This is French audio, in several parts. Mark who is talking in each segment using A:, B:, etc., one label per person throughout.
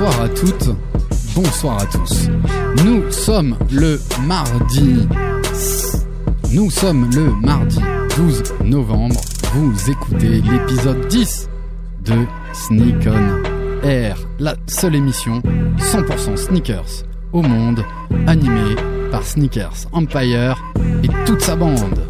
A: Bonsoir à toutes, bonsoir à tous. Nous sommes le mardi. Nous sommes le mardi 12 novembre. Vous écoutez l'épisode 10 de Sneak On Air, la seule émission 100% sneakers au monde, animée par Sneakers Empire et toute sa bande.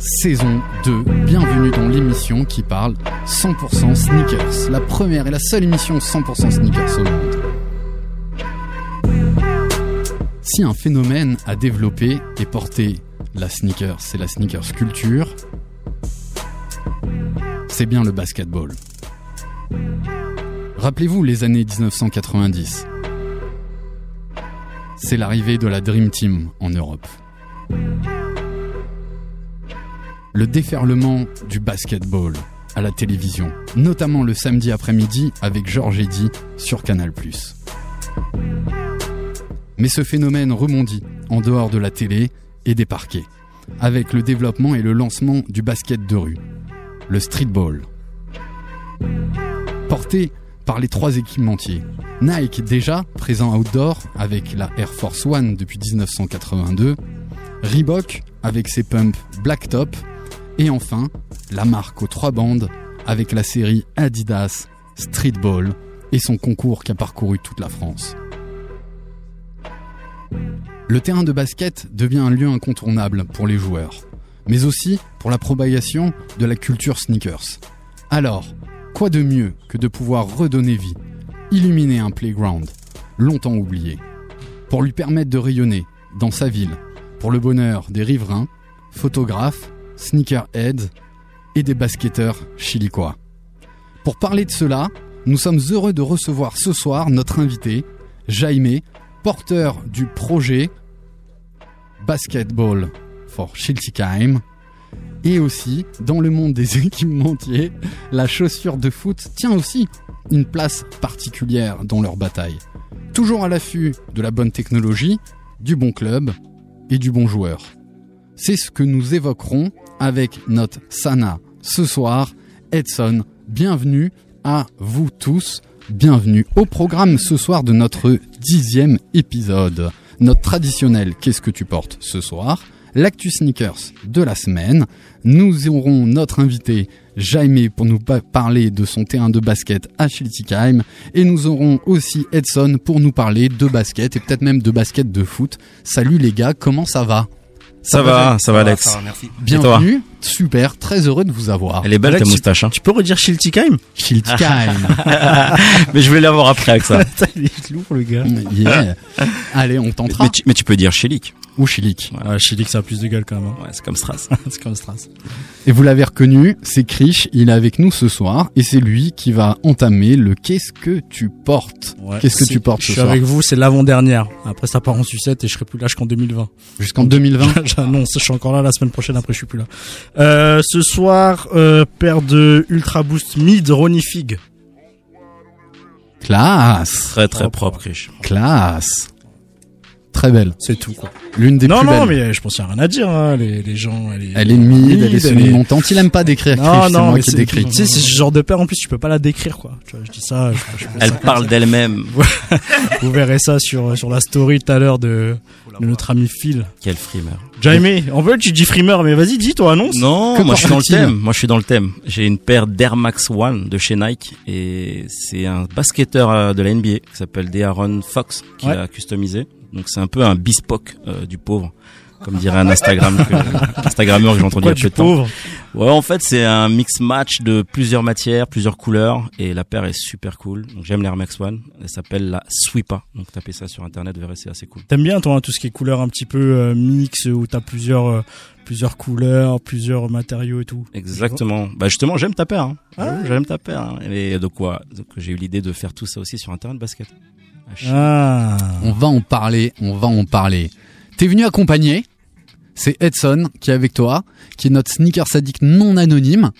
A: saison 2. Bienvenue dans l'émission qui parle 100% sneakers. La première et la seule émission 100% sneakers au monde. Si un phénomène a développé et porté la sneakers, c'est la sneakers culture, c'est bien le basketball. Rappelez-vous les années 1990 c'est l'arrivée de la Dream Team en Europe. Le déferlement du basketball à la télévision, notamment le samedi après-midi avec Georges Eddy sur Canal+. Mais ce phénomène rebondit en dehors de la télé et des parquets, avec le développement et le lancement du basket de rue, le streetball. Porté par les trois équipementiers. Nike déjà présent outdoor avec la Air Force One depuis 1982, Reebok avec ses pumps Blacktop et enfin la marque aux trois bandes avec la série Adidas Streetball et son concours qui a parcouru toute la France. Le terrain de basket devient un lieu incontournable pour les joueurs, mais aussi pour la propagation de la culture sneakers. Alors, quoi de mieux que de pouvoir redonner vie, illuminer un playground longtemps oublié, pour lui permettre de rayonner dans sa ville, pour le bonheur des riverains, photographes, sneakerheads et des basketteurs chilicois. Pour parler de cela, nous sommes heureux de recevoir ce soir notre invité, Jaime, porteur du projet Basketball for Schiltigheim, et aussi, dans le monde des équipementiers, la chaussure de foot tient aussi une place particulière dans leur bataille. Toujours à l'affût de la bonne technologie, du bon club et du bon joueur. C'est ce que nous évoquerons avec notre Sana ce soir. Edson, bienvenue à vous tous. Bienvenue au programme ce soir de notre dixième épisode. Notre traditionnel Qu'est-ce que tu portes ce soir? L'actu sneakers de la semaine. Nous aurons notre invité Jaime pour nous pa- parler de son terrain de basket à Schiltigheim et nous aurons aussi Edson pour nous parler de basket et peut-être même de basket de foot. Salut les gars, comment ça va?
B: Ça va, ça va Alex.
C: merci.
A: Bienvenue, super, très heureux de vous avoir.
B: Elle est belle
C: Alex,
B: ta moustache. Hein.
C: Tu peux redire Schiltigheim
A: Schiltigheim.
B: mais je voulais l'avoir après avec ça.
C: Il est lourd le gars.
A: Yeah. Allez, on tentera.
B: mais, tu, mais tu peux dire Chilik.
A: Ou Chilik.
C: Chilik ça a plus de gueule quand même. hein.
B: Ouais, c'est comme Stras.
C: c'est comme Stras.
A: Et vous l'avez reconnu, c'est Krish, il est avec nous ce soir et c'est lui qui va entamer le Qu'est-ce que tu portes?
C: Ouais.
A: Qu'est-ce que tu portes
C: Je
A: ce
C: suis
A: soir?
C: avec vous, c'est l'avant-dernière. Après ça part en sucette et je serai plus là jusqu'en 2020.
A: Jusqu'en 2020
C: J'annonce, je suis encore là la semaine prochaine, après je suis plus là. Euh, ce soir, euh, paire de Ultra Boost Mid Ronnie Fig.
A: Classe
B: Très très propre, Krish.
A: Classe très belle.
C: C'est tout, quoi.
A: L'une des
C: non,
A: plus
C: non,
A: belles.
C: mais je pense qu'il n'y a rien à dire, hein. les, les gens, elle est,
A: Elle est mid, elle est semi-montante. Il aime pas décrire
C: Non,
A: Krish, c'est
C: non,
A: moi
C: mais
A: qui
C: c'est,
A: décris.
C: tu sais, c'est ce genre de paire, en plus, tu peux pas la décrire, quoi. Tu vois, je dis ça, je,
B: Elle
C: ça
B: parle d'elle-même.
C: Vous verrez ça sur, sur la story tout à l'heure de, de notre ami Phil.
B: Quel frimeur.
C: Jaime, en fait, tu dis frimeur, mais vas-y, dis, toi, annonce.
B: Non,
A: Que
B: moi je suis dans le thème. Moi je suis dans le thème. J'ai une paire d'Air Max One de chez Nike et c'est un basketteur euh, de la NBA qui s'appelle De'Aaron Fox qui
C: Ouais.
B: l'a customisé. Donc c'est un peu un bespoke euh, du pauvre, comme dirait un Instagram que, Instagrammeur que j'ai entendu il y a peu de temps. Ouais, en fait c'est un mix match de plusieurs matières, plusieurs couleurs et la paire est super cool. Donc j'aime l'Air Max One. Elle s'appelle la Sweepa. Donc tapez ça sur internet, vous verrez c'est assez cool.
C: T'aimes bien, toi, hein, tout ce qui est couleur un petit peu euh, mix, où t'as plusieurs, euh, plusieurs couleurs, plusieurs matériaux et tout.
B: Exactement. Bah justement, j'aime ta paire. Hein.
C: Ah.
B: J'aime ta paire. hein. Et de quoi Donc j'ai eu l'idée de faire tout ça aussi sur de basket. Ah.
A: On va en parler, on va en parler. T'es venu accompagner. C'est Edson qui est avec toi, qui est notre sneaker sadique non anonyme.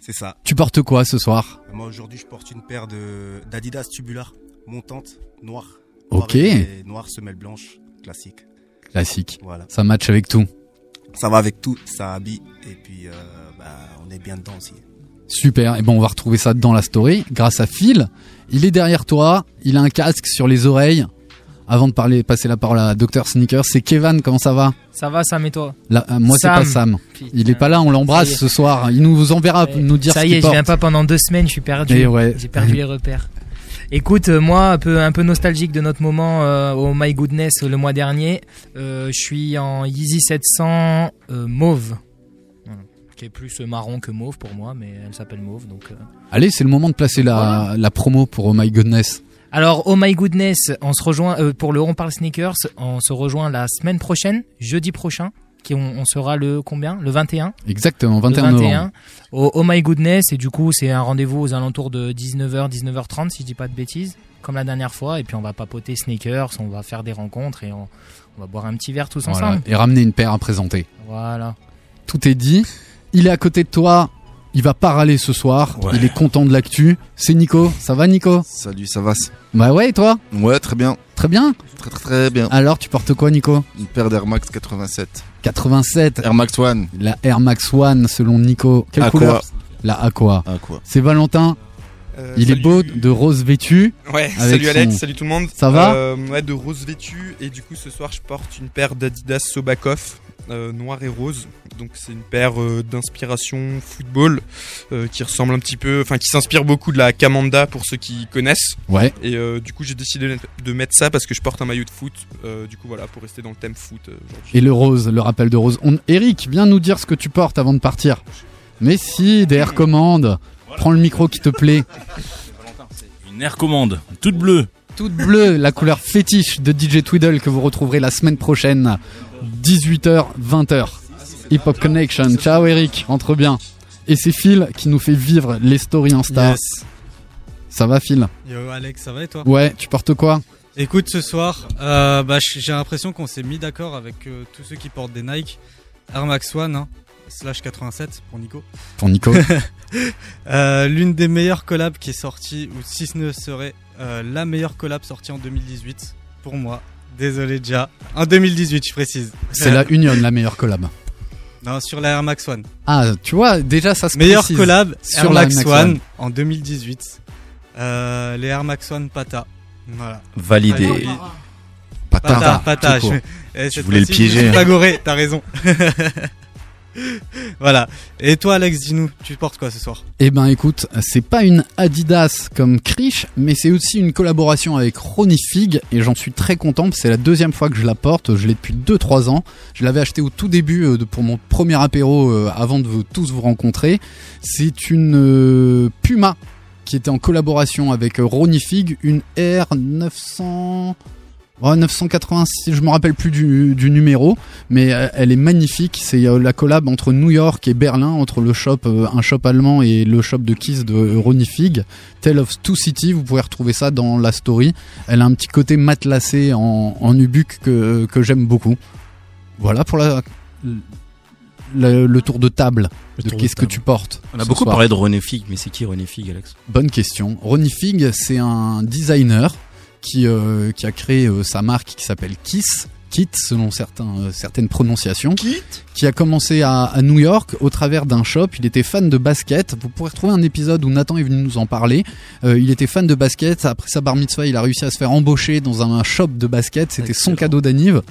D: C'est ça.
A: Tu portes quoi ce soir?
D: Moi aujourd'hui je porte une paire de d'Adidas tubular montante noire.
A: Ok.
D: Noir et- Noir semelle blanche classique.
A: Classique.
D: Voilà.
A: Ça match avec tout.
D: Ça va avec tout, ça habille et puis euh, bah, on est bien dedans aussi.
A: Super. Et bon, on va retrouver ça dans la story grâce à Phil. Il est derrière toi. Il a un casque sur les oreilles. Avant de parler, passer la parole à Dr Sneaker, c'est Kevin. Comment ça va?
E: Ça va, Sam et toi?
A: Là, euh, Moi, c'est
E: Sam.
A: pas Sam.
E: Putain.
A: Il est pas là. On l'embrasse ce soir. Il nous enverra nous dire
E: Ça y est, je viens pas pendant deux semaines, je suis perdu.
A: Ouais.
E: J'ai perdu les repères. Écoute, euh, moi, un peu, un peu nostalgique de notre moment euh, au My Goodness le mois dernier. Euh, je suis en Yeezy 700 euh, mauve. Qui est plus marron que mauve pour moi, mais elle s'appelle mauve. Donc, euh.
A: Allez, c'est le moment de placer la, la promo pour Oh My Goodness.
E: Alors, oh my goodness, on se rejoint euh, pour le On parle sneakers. On se rejoint la semaine prochaine, jeudi prochain. Qui on, on sera le combien? Le 21
A: Exactement, 21
E: le
A: novembre.
E: 21 au Oh My Goodness et du coup c'est un rendez-vous aux alentours de 19h 19h30 si je dis pas de bêtises comme la dernière fois et puis on va papoter sneakers on va faire des rencontres et on, on va boire un petit verre tous
A: Voilà.
E: ensemble
A: Et ramener une paire à présenter.
E: voilà
A: Tout est dit. Il est à côté de toi. Il va pas râler ce soir.
F: Ouais.
A: Il est content de l'actu. C'est Nico. Ça va, Nico
F: Salut, ça va
A: Bah ouais, et toi
F: Ouais, très bien.
A: Très bien.
F: Très très très bien.
A: Alors, tu portes quoi, Nico
F: Une paire d'Air Max 87.
A: 87.
F: Air Max One.
A: La Air Max One, selon Nico. Quelle
F: Aqua.
A: couleur La Aqua.
F: Quoi
A: C'est Valentin.
G: Euh,
A: Il est beau, de rose vêtu.
G: Ouais, salut Alex,
A: son-
G: salut tout le monde.
A: Ça va
G: Euh, Ouais, de rose vêtu. Et du coup, ce soir, je porte une paire d'Adidas Sobakov, euh, noir et rose. Donc, c'est une paire euh, d'inspiration football euh, qui ressemble un petit peu, enfin, qui s'inspire beaucoup de la Kamanda pour ceux qui connaissent.
A: Ouais.
G: Et euh, du coup, j'ai décidé de mettre ça parce que je porte un maillot de foot. Euh, du coup, voilà, pour rester dans le thème foot euh.
A: Et le rose, le rappel de rose. On... Eric, viens nous dire ce que tu portes avant de partir. Mais si, des air commandes. Prends le micro qui te plaît.
H: Une air commande, toute bleue.
A: Toute bleue, la couleur fétiche de DJ Twiddle que vous retrouverez la semaine prochaine. 18h, 20h. Hip Hop Connection. Ciao Eric, rentre bien. Et c'est Phil qui nous fait vivre les stories Insta.
I: Yes.
A: Ça va Phil?
I: Yo Alex, ça va et toi?
A: Ouais, tu portes quoi?
I: Écoute, ce soir, euh, bah, j'ai l'impression qu'on s'est mis d'accord avec euh, tous ceux qui portent des Nike. Air Max One, hein, slash 87 pour Nico.
A: Pour Nico.
I: Euh, L'une des meilleures collabs qui est sortie, ou si ce ne serait euh, la meilleure collab sortie en 2018, pour moi. Désolé déjà. En 2018, je précise.
A: C'est la Union, la meilleure collab.
I: Non, sur la Air Max One.
A: Ah, tu vois, déjà ça se
I: Meilleure
A: précise.
I: collab
A: sur
I: Air
A: la
I: Max,
A: Max
I: One,
A: One.
I: en 2018. Euh, les Air Max One Pata. Voilà.
B: Validé.
I: Validé.
F: Pata.
I: Pata, Pata.
F: court.
I: je- eh, cette
F: voulais le
I: je
F: piéger.
I: suis Pas goré, t'as raison. voilà. Et toi, Alex, dis-nous, tu portes quoi ce soir?
A: Eh ben, écoute, c'est pas une Adidas comme Krish, mais c'est aussi une collaboration avec Ronnie Fig, et j'en suis très content. C'est la deuxième fois que je la porte. Je l'ai depuis 2-3 ans. Je l'avais acheté au tout début euh, pour mon premier apéro euh, avant de tous vous rencontrer. C'est une euh, Puma qui était en collaboration avec Ronnie Fig, une R900. 986, je me rappelle plus du, numéro, mais euh, elle est magnifique. C'est euh, la collab entre New York et Berlin, entre le shop, euh, un shop allemand et le shop de Kiss de Ronnie Fig. Tale of Two City, vous pouvez retrouver ça dans la story. Elle a un petit côté matelassé en, en ubuc que, que j'aime beaucoup. Voilà pour la, le, le, tour de table de qu'est-ce que tu portes.
B: On a beaucoup parlé de Ronnie Fig, mais c'est qui Ronnie Fig, Alex?
A: Bonne question. Ronnie Fig, c'est un designer qui, euh, qui a créé euh, sa marque qui s'appelle Kiss, Kit, selon euh, certaines prononciations, qui a commencé à, à New York au travers d'un shop. Il était fan de basket. Vous pourrez retrouver un épisode où Nathan est venu nous en parler. Euh, il était fan de basket. Après sa bar mitzvah, il a réussi à se faire embaucher dans un shop de basket. C'était son cadeau d'anniv.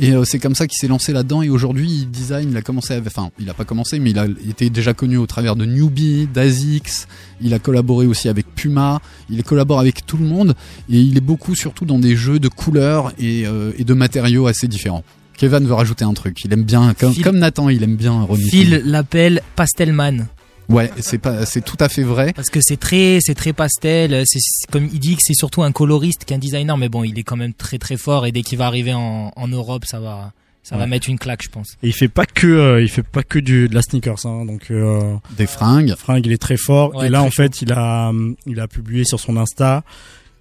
A: Et euh, c'est comme ça qu'il s'est lancé là-dedans. Et aujourd'hui, il design. Il a commencé, à- enfin, il a pas commencé, mais il a était déjà connu au travers de Newbie, d'Azix. Il a collaboré aussi avec Puma. Il collabore avec tout le monde. Et il est beaucoup, surtout dans des jeux de couleurs et, euh, et de matériaux assez différents. Kevin veut rajouter un truc. Il aime bien, comme,
E: Phil-
A: comme Nathan, il aime bien Ronnie.
E: Phil l'appelle Pastelman.
A: Ouais, c'est pas, c'est tout à fait vrai.
E: Parce que c'est très, c'est très pastel. C'est comme il dit que c'est surtout un coloriste qu'un designer, mais bon, il est quand même très très fort et dès qu'il va arriver en, en Europe, ça va, ça va mettre une claque, je pense.
C: Et il fait pas que, euh, il fait pas que du de la sneakers, hein, donc euh,
A: des fringues.
C: Fringues, il est très fort.
E: Ouais,
C: et là, en fait, il a, il a publié sur son Insta,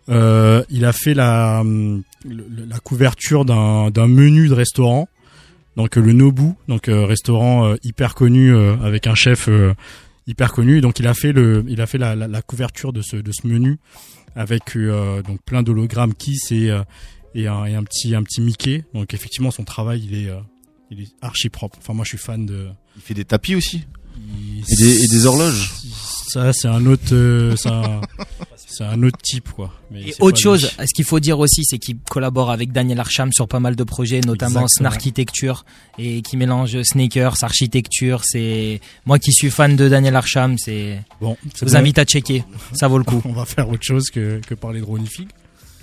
C: euh, il a fait la, hum, la couverture d'un d'un menu de restaurant, donc euh, le Nobu, donc euh, restaurant euh, hyper connu euh, avec un chef euh, hyper connu. Donc il a fait le, il a fait la, la, la couverture de ce de ce menu avec euh, donc plein d'hologrammes Kiss et euh, et un, et un petit un petit Mickey. Donc effectivement, son travail, il est euh, il est archi propre. Enfin, moi, je suis fan de.
F: Il fait des tapis aussi.
C: Il-
F: Et des, et des horloges.
C: Ça, c'est un autre, euh, c'est un, autre type, quoi. Mais
E: Et autre chose,
C: lui.
E: ce qu'il faut dire aussi, c'est qu'il collabore avec Daniel Archam sur pas mal de projets, notamment
C: Exactement.
E: Snarchitecture, et qui mélange sneakers, architecture. C'est moi qui suis fan de Daniel Archam, c'est.
C: Bon,
E: je vous invite à checker, ça vaut le coup.
C: On va faire autre chose que, que parler de Ronnie Fig.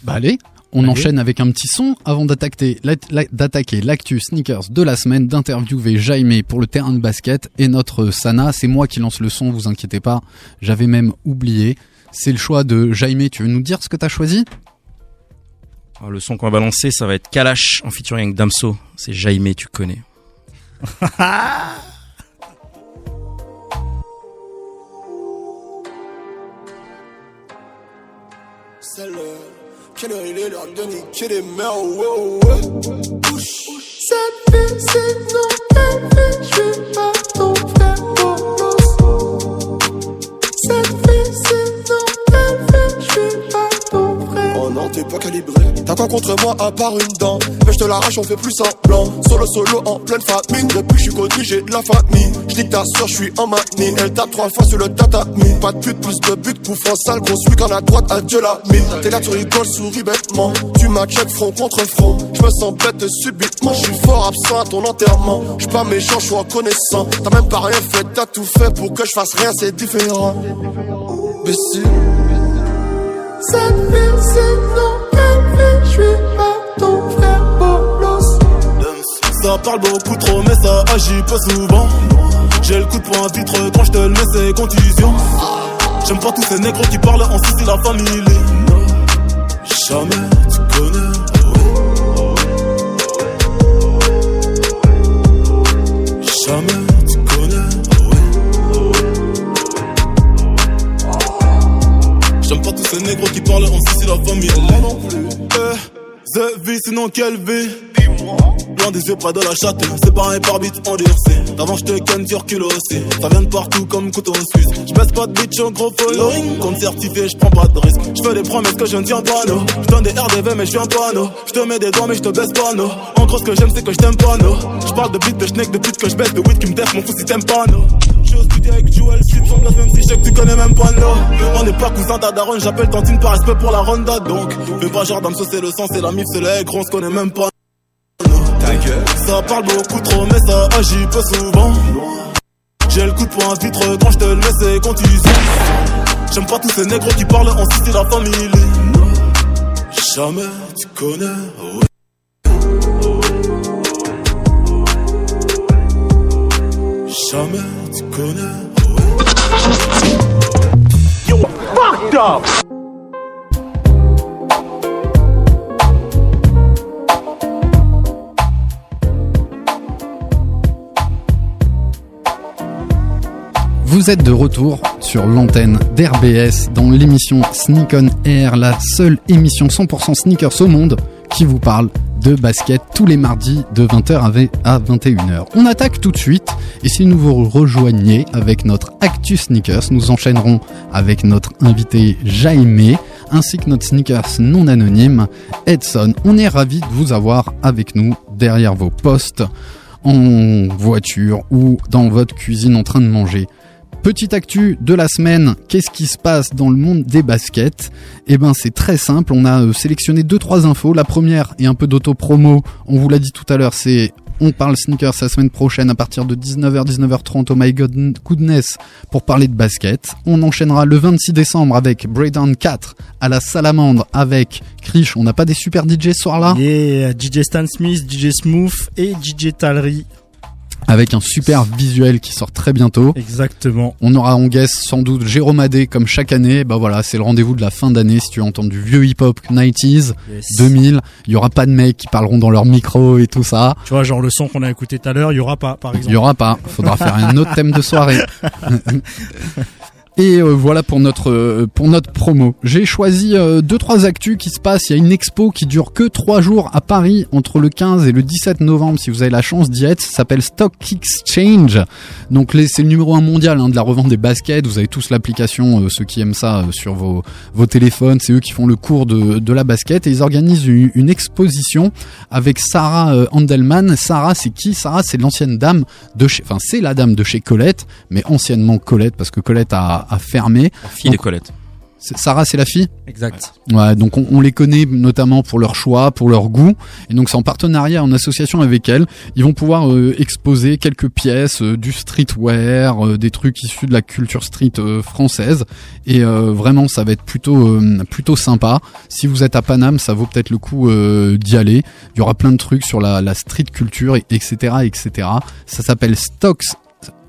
A: Bah allez, on
C: Allez.
A: enchaîne avec un petit son avant d'attaquer l'actu sneakers de la semaine, d'interviewer Jaime pour le terrain de basket et notre Sana. C'est moi qui lance le son, vous inquiétez pas. J'avais même oublié. C'est le choix de Jaime. Tu veux nous dire ce que t'as choisi?
B: Alors, le son qu'on va balancer, ça va être Kalash en featuring avec Damso. C'est Jaime, tu connais.
J: C'est l'heure. Quelle heure il est l'heure de niquer les mères, ouais, ouais. Bouche. Cette vie, c'est non, vie, je pas ton frère, bolos. Cette vie, c'est Oh non, t'es pas calibré. T'as quoi contre moi à part une dent? Mais je te l'arrache, on fait plus semblant. Solo, solo, en pleine famine. Depuis que je suis connu, j'ai de la famille. Je dis ta soeur, je suis en manine. Elle tape trois fois sur le tatami. Pas de pute, plus de but, coup franc sale, gros celui qu'en a droite, adieu la mine. T'es là, tu rigoles, souris bêtement. Tu m'as check front contre front. Je me sens bête subitement. Je suis fort absent à ton enterrement. Je pas méchant, je suis reconnaissant. T'as même pas rien fait, t'as tout fait pour que je fasse rien, c'est différent. Bessie. Cette vie, c'est non, je suis pas ton frère bolos.
K: Ça parle beaucoup trop, mais ça agit pas souvent. J'ai le coup de poing vitre quand je te le mets, c'est contusion. J'aime pas tous ces négros qui parlent en Sicile la famille. Jamais tu connais. Jamais tous ces négros qui parlent en Sicile la famille. Moi non plus. Eh, the vie, sinon quelle vie? Loin des yeux, près de la chatte. C'est pas un par bit endurci. D'avant, je te ken sur kilo aussi. Ça vient de partout comme couteau suisse. Je baisse pas de bitch au gros following. Compte certifié, je prends pas de risque. Je fais des promesses que je ne tiens pas, no. Je donne des RDV, mais je suis un panneau. Je te mets des doigts, mais je te baisse pas, no. En gros, ce que j'aime, c'est que je t'aime pas, no. Je parle de beat, de schneck, de pute que je baisse, de weed qui me def, mon fou si t'aimes pas, no. Au studio avec Joel, sans glace, même si je sais que tu connais même pas. On n'est pas cousin, ta daronne, j'appelle tantine par respect pour la ronda, donc. Fais pas genre d'âme, c'est le sang, c'est la mif, c'est l'aigre, on se connaît même pas. Ça parle beaucoup trop, mais ça agit peu souvent. J'ai le coup de poing vitre quand je te le mets, c'est contusion. J'aime pas tous ces négros qui parlent en Sicile la famille. Jamais tu connais. Jamais
L: fucked up!
A: Vous êtes de retour sur l'antenne d'RBS dans l'émission Sneak on Air, la seule émission 100% sneakers au monde qui vous parle de basket tous les mardis de 20h à 21h. On attaque tout de suite et si nous vous rejoignez avec notre Actu Sneakers, nous enchaînerons avec notre invité Jaime ainsi que notre sneakers non anonyme Edson. On est ravis de vous avoir avec nous derrière vos postes, en voiture ou dans votre cuisine en train de manger. Petite actu de la semaine, qu'est-ce qui se passe dans le monde des baskets? Eh ben c'est très simple, on a euh, sélectionné deux trois infos. La première est un peu d'auto-promo, on vous l'a dit tout à l'heure, c'est on parle sneakers la semaine prochaine à partir de 19h 19h30 au My God- Goodness pour parler de basket. On enchaînera le 26 décembre avec Breakdown 4 à la Salamandre avec Krish. On n'a pas des super DJ ce soir-là?
C: Et DJ Stan Smith, DJ Smooth et DJ Talry.
A: Avec un super visuel qui sort très bientôt.
C: Exactement.
A: On aura en guest sans doute Jérôme Adé comme chaque année. Bah voilà, c'est le rendez-vous de la fin d'année si tu entends du vieux hip-hop 90s,
C: Yes.
A: 2000. Il y aura pas de mecs qui parleront dans leur micro et tout ça.
C: Tu vois, genre le son qu'on a écouté tout à l'heure, il y aura pas, par exemple.
A: Il y aura pas. Faudra faire un autre thème de soirée. Et euh, voilà pour notre euh, pour notre promo. J'ai choisi euh, deux trois actus qui se passent. Il y a une expo qui dure que trois jours à Paris entre le 15 et le 17 novembre. Si vous avez la chance d'y être, ça s'appelle Stock Exchange. Donc c'est le numéro un mondial hein, de la revente des baskets. Vous avez tous l'application, euh, ceux qui aiment ça euh, sur vos vos téléphones. C'est eux qui font le cours de de la basket et ils organisent une, une exposition avec Sarah euh, Handelman. Sarah, c'est qui? Sarah, c'est l'ancienne dame de chez, enfin c'est la dame de chez Colette, mais anciennement Colette parce que Colette a, a fermé.
B: La fille de Colette.
A: Sarah, c'est la fille
I: Exact.
A: Ouais, donc on, on les connaît notamment pour leur choix, pour leur goût, et donc c'est en partenariat, en association avec elles. Ils vont pouvoir euh, exposer quelques pièces, euh, du streetwear, euh, des trucs issus de la culture street euh, française, et euh, vraiment ça va être plutôt euh, plutôt sympa. Si vous êtes à Paname, ça vaut peut-être le coup euh, d'y aller. Il y aura plein de trucs sur la, la street culture, et- etc., etc. Ça s'appelle Stocks.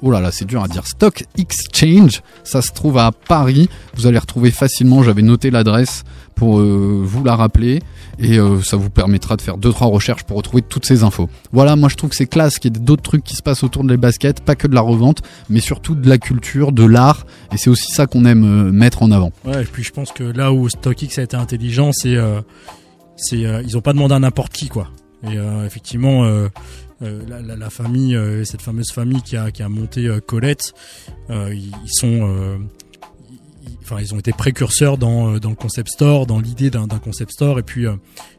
A: Oh là là, c'est dur à dire. Stock Exchange, ça se trouve à Paris. Vous allez retrouver facilement. J'avais noté l'adresse pour euh, vous la rappeler et euh, ça vous permettra de faire deux trois recherches pour retrouver toutes ces infos. Voilà, moi je trouve que c'est classe qu'il y ait d'autres trucs qui se passent autour de les baskets, pas que de la revente, mais surtout de la culture, de l'art et c'est aussi ça qu'on aime euh, mettre en avant.
C: Ouais, et puis je pense que là où StockX a été intelligent, c'est c'est ils ont pas demandé à n'importe qui quoi. Et effectivement, la, la- la famille, euh, cette fameuse famille qui a qui a monté euh, Colette, euh, ils, ils sont euh, Enfin, ils ont été précurseurs dans, euh, dans le concept store, dans l'idée d'un d'un concept store, et puis euh,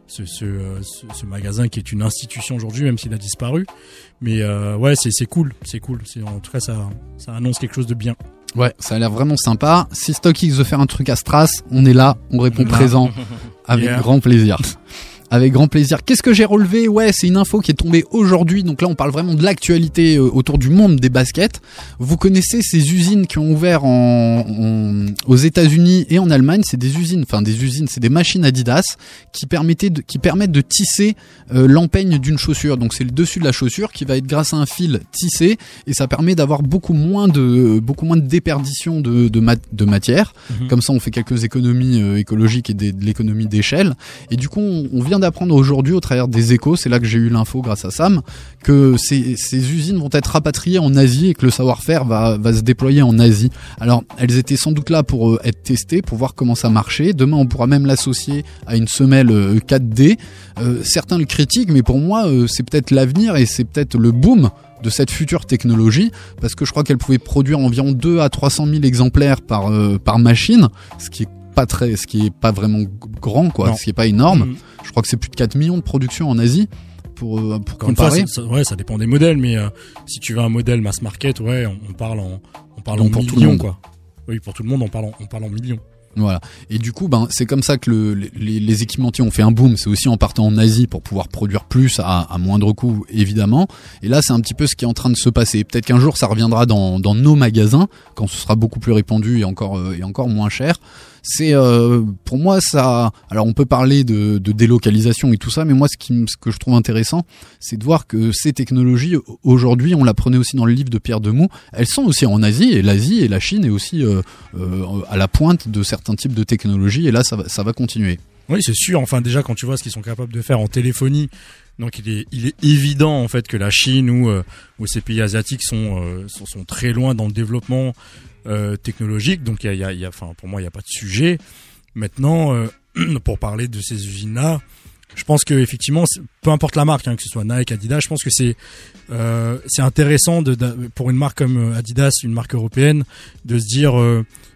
C: ce, ce, euh, ce, ce magasin qui est une institution aujourd'hui, même s'il a disparu. Mais euh, ouais, c'est c'est cool, c'est cool. C'est en tout cas ça ça annonce quelque chose de bien.
A: Ouais, ça a l'air vraiment sympa. Si StockX veut faire un truc à Stras, on est là, on répond
C: On
A: présent avec
C: Yeah.
A: grand plaisir. Avec grand plaisir. Qu'est-ce que j'ai relevé? Ouais, c'est une info qui est tombée aujourd'hui. Donc là, on parle vraiment de l'actualité euh, autour du monde des baskets. Vous connaissez ces usines qui ont ouvert en, en- aux États-Unis et en Allemagne. C'est des usines, enfin des usines, c'est des machines Adidas qui permettaient de, qui permettent de tisser euh, l'empeigne d'une chaussure. Donc c'est le dessus de la chaussure qui va être grâce à un fil tissé et ça permet d'avoir beaucoup moins de beaucoup moins de déperdition de de, mat- de matière.
C: Mhm.
A: Comme ça, on fait quelques économies euh, écologiques et des- de l'économie d'échelle. Et du coup, on, on vient d'apprendre aujourd'hui au travers des échos, c'est là que j'ai eu l'info grâce à Sam, que ces, ces usines vont être rapatriées en Asie et que le savoir-faire va, va se déployer en Asie. Alors, elles étaient sans doute là pour euh, être testées, pour voir comment ça marchait. Demain, on pourra même l'associer à une semelle euh, 4D. Euh, certains le critiquent, mais pour moi, euh, c'est peut-être l'avenir et c'est peut-être le boom de cette future technologie parce que je crois qu'elle pouvait produire environ 2 à 300 000 exemplaires par euh, par machine ce qui est pas très ce qui est pas vraiment grand quoi
C: Non.
A: ce qui est pas énorme
C: Mhm.
A: Je crois que c'est plus de 4 millions de production en Asie pour euh, pour
C: une fois,
A: comparer
C: ça, ça- ouais, ça dépend des modèles, mais euh, si tu veux un modèle mass market, ouais, on, on parle en, on parle
A: Donc
C: en
A: pour
C: millions,
A: tout le monde.
C: quoi. Oui, pour tout le monde, on parle en, on parle en millions.
A: Voilà. Et du coup, ben, c'est comme ça que le, les, les équipementiers ont fait un boom. C'est aussi en partant en Asie pour pouvoir produire plus à, à moindre coût, évidemment. Et là, c'est un petit peu ce qui est en train de se passer. Peut-être qu'un jour, ça reviendra dans, dans nos magasins quand ce sera beaucoup plus répandu et encore euh, et encore moins cher. C'est euh, pour moi ça. Alors, on peut parler de, de délocalisation et tout ça, mais moi, ce qui ce que je trouve intéressant, c'est de voir que ces technologies aujourd'hui, on l'apprenait aussi dans le livre de Pierre Demou, elles sont aussi en Asie et l'Asie et la Chine est aussi euh, euh, à la pointe de certains types de technologies et là ça va, ça va continuer.
C: Oui, c'est sûr. Enfin, déjà, quand tu vois ce qu'ils sont capables de faire en téléphonie, donc il est, il est évident en fait que la Chine ou, euh, ou ces pays asiatiques sont, euh, sont très loin dans le développement euh, technologique. Donc, il y a, y a- y a- enfin, pour moi, il n'y a pas de sujet. Maintenant, euh, pour parler de ces usines-là, je pense que effectivement, peu importe la marque, hein, que ce soit Nike, Adidas, je pense que c'est euh, c'est intéressant de, pour une marque comme euh, Adidas, une marque européenne, de se dire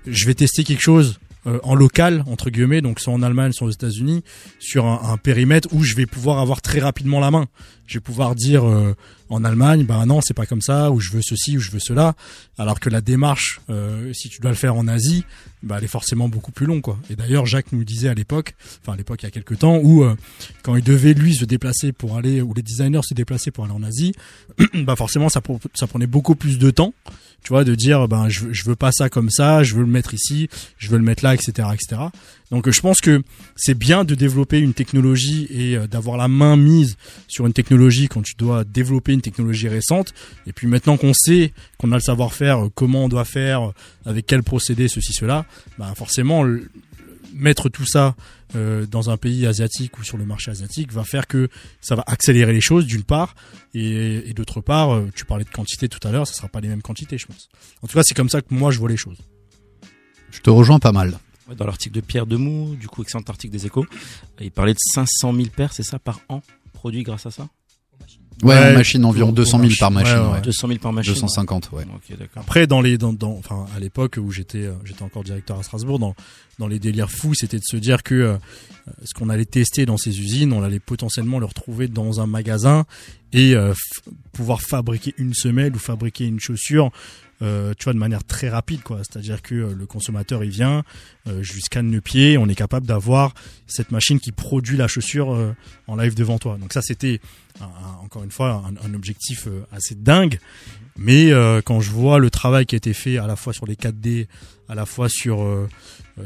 C: je vais tester quelque chose euh, en local entre guillemets, donc soit en Allemagne, soit aux États-Unis, sur un, un périmètre où je vais pouvoir avoir très rapidement la main. Je vais pouvoir dire euh, en Allemagne, bah non, c'est pas comme ça, ou je veux ceci, ou je veux cela, alors que la démarche, euh, si tu dois le faire en Asie, bah elle est forcément beaucoup plus longue, quoi. Et d'ailleurs, Jacques nous disait à l'époque, enfin à l'époque il y a quelques temps, où euh, quand il devait lui se déplacer pour aller, ou les designers se déplacer pour aller en Asie, bah forcément ça, prenait beaucoup plus de temps, tu vois, de dire, ben je, je veux pas ça comme ça, je veux le mettre ici, je veux le mettre là, etc., etc. Donc euh, je pense que c'est bien de développer une technologie et euh, d'avoir la main mise sur une technologie quand tu dois développer une technologie récente. Et puis maintenant qu'on sait qu'on a le savoir-faire, euh, comment on doit faire, euh, avec quel procédé, ceci, cela, bah forcément le- mettre tout ça euh, dans un pays asiatique ou sur le marché asiatique va faire que ça va accélérer les choses d'une part et, et d'autre part euh, tu parlais de quantité tout à l'heure ça sera pas les mêmes quantités je pense en tout cas c'est comme ça que moi je vois les choses
A: Je te rejoins pas mal.
B: Dans l'article de Pierre Demou, du coup, excellent article des échos, il parlait de 500 000 paires, c'est ça, par an, produits grâce à ça?
A: Ouais,
C: Ouais,
A: en machine, environ
C: pour-
A: 200
C: pour
A: 000 par
C: machine, ouais,
A: ouais.
C: ouais.
B: 200 000 par machine.
A: 250, ouais.
B: Ok, d'accord.
C: Après, dans les, dans, dans, enfin, à l'époque où j'étais, euh, j'étais encore directeur à Strasbourg, dans, dans les délires fous, c'était de se dire que euh, ce qu'on allait tester dans ces usines, on allait potentiellement le retrouver dans un magasin et euh, pouvoir fabriquer une semelle ou fabriquer une chaussure, euh, tu vois, de manière très rapide, quoi. C'est-à-dire que euh, le consommateur, il vient, euh, je lui scanne le pied, on est capable d'avoir cette machine qui produit la chaussure euh, en live devant toi. Donc ça, c'était encore une fois un, un objectif assez dingue. Mais euh, quand je vois le travail qui a été fait à la fois sur les 4D, à la fois sur euh,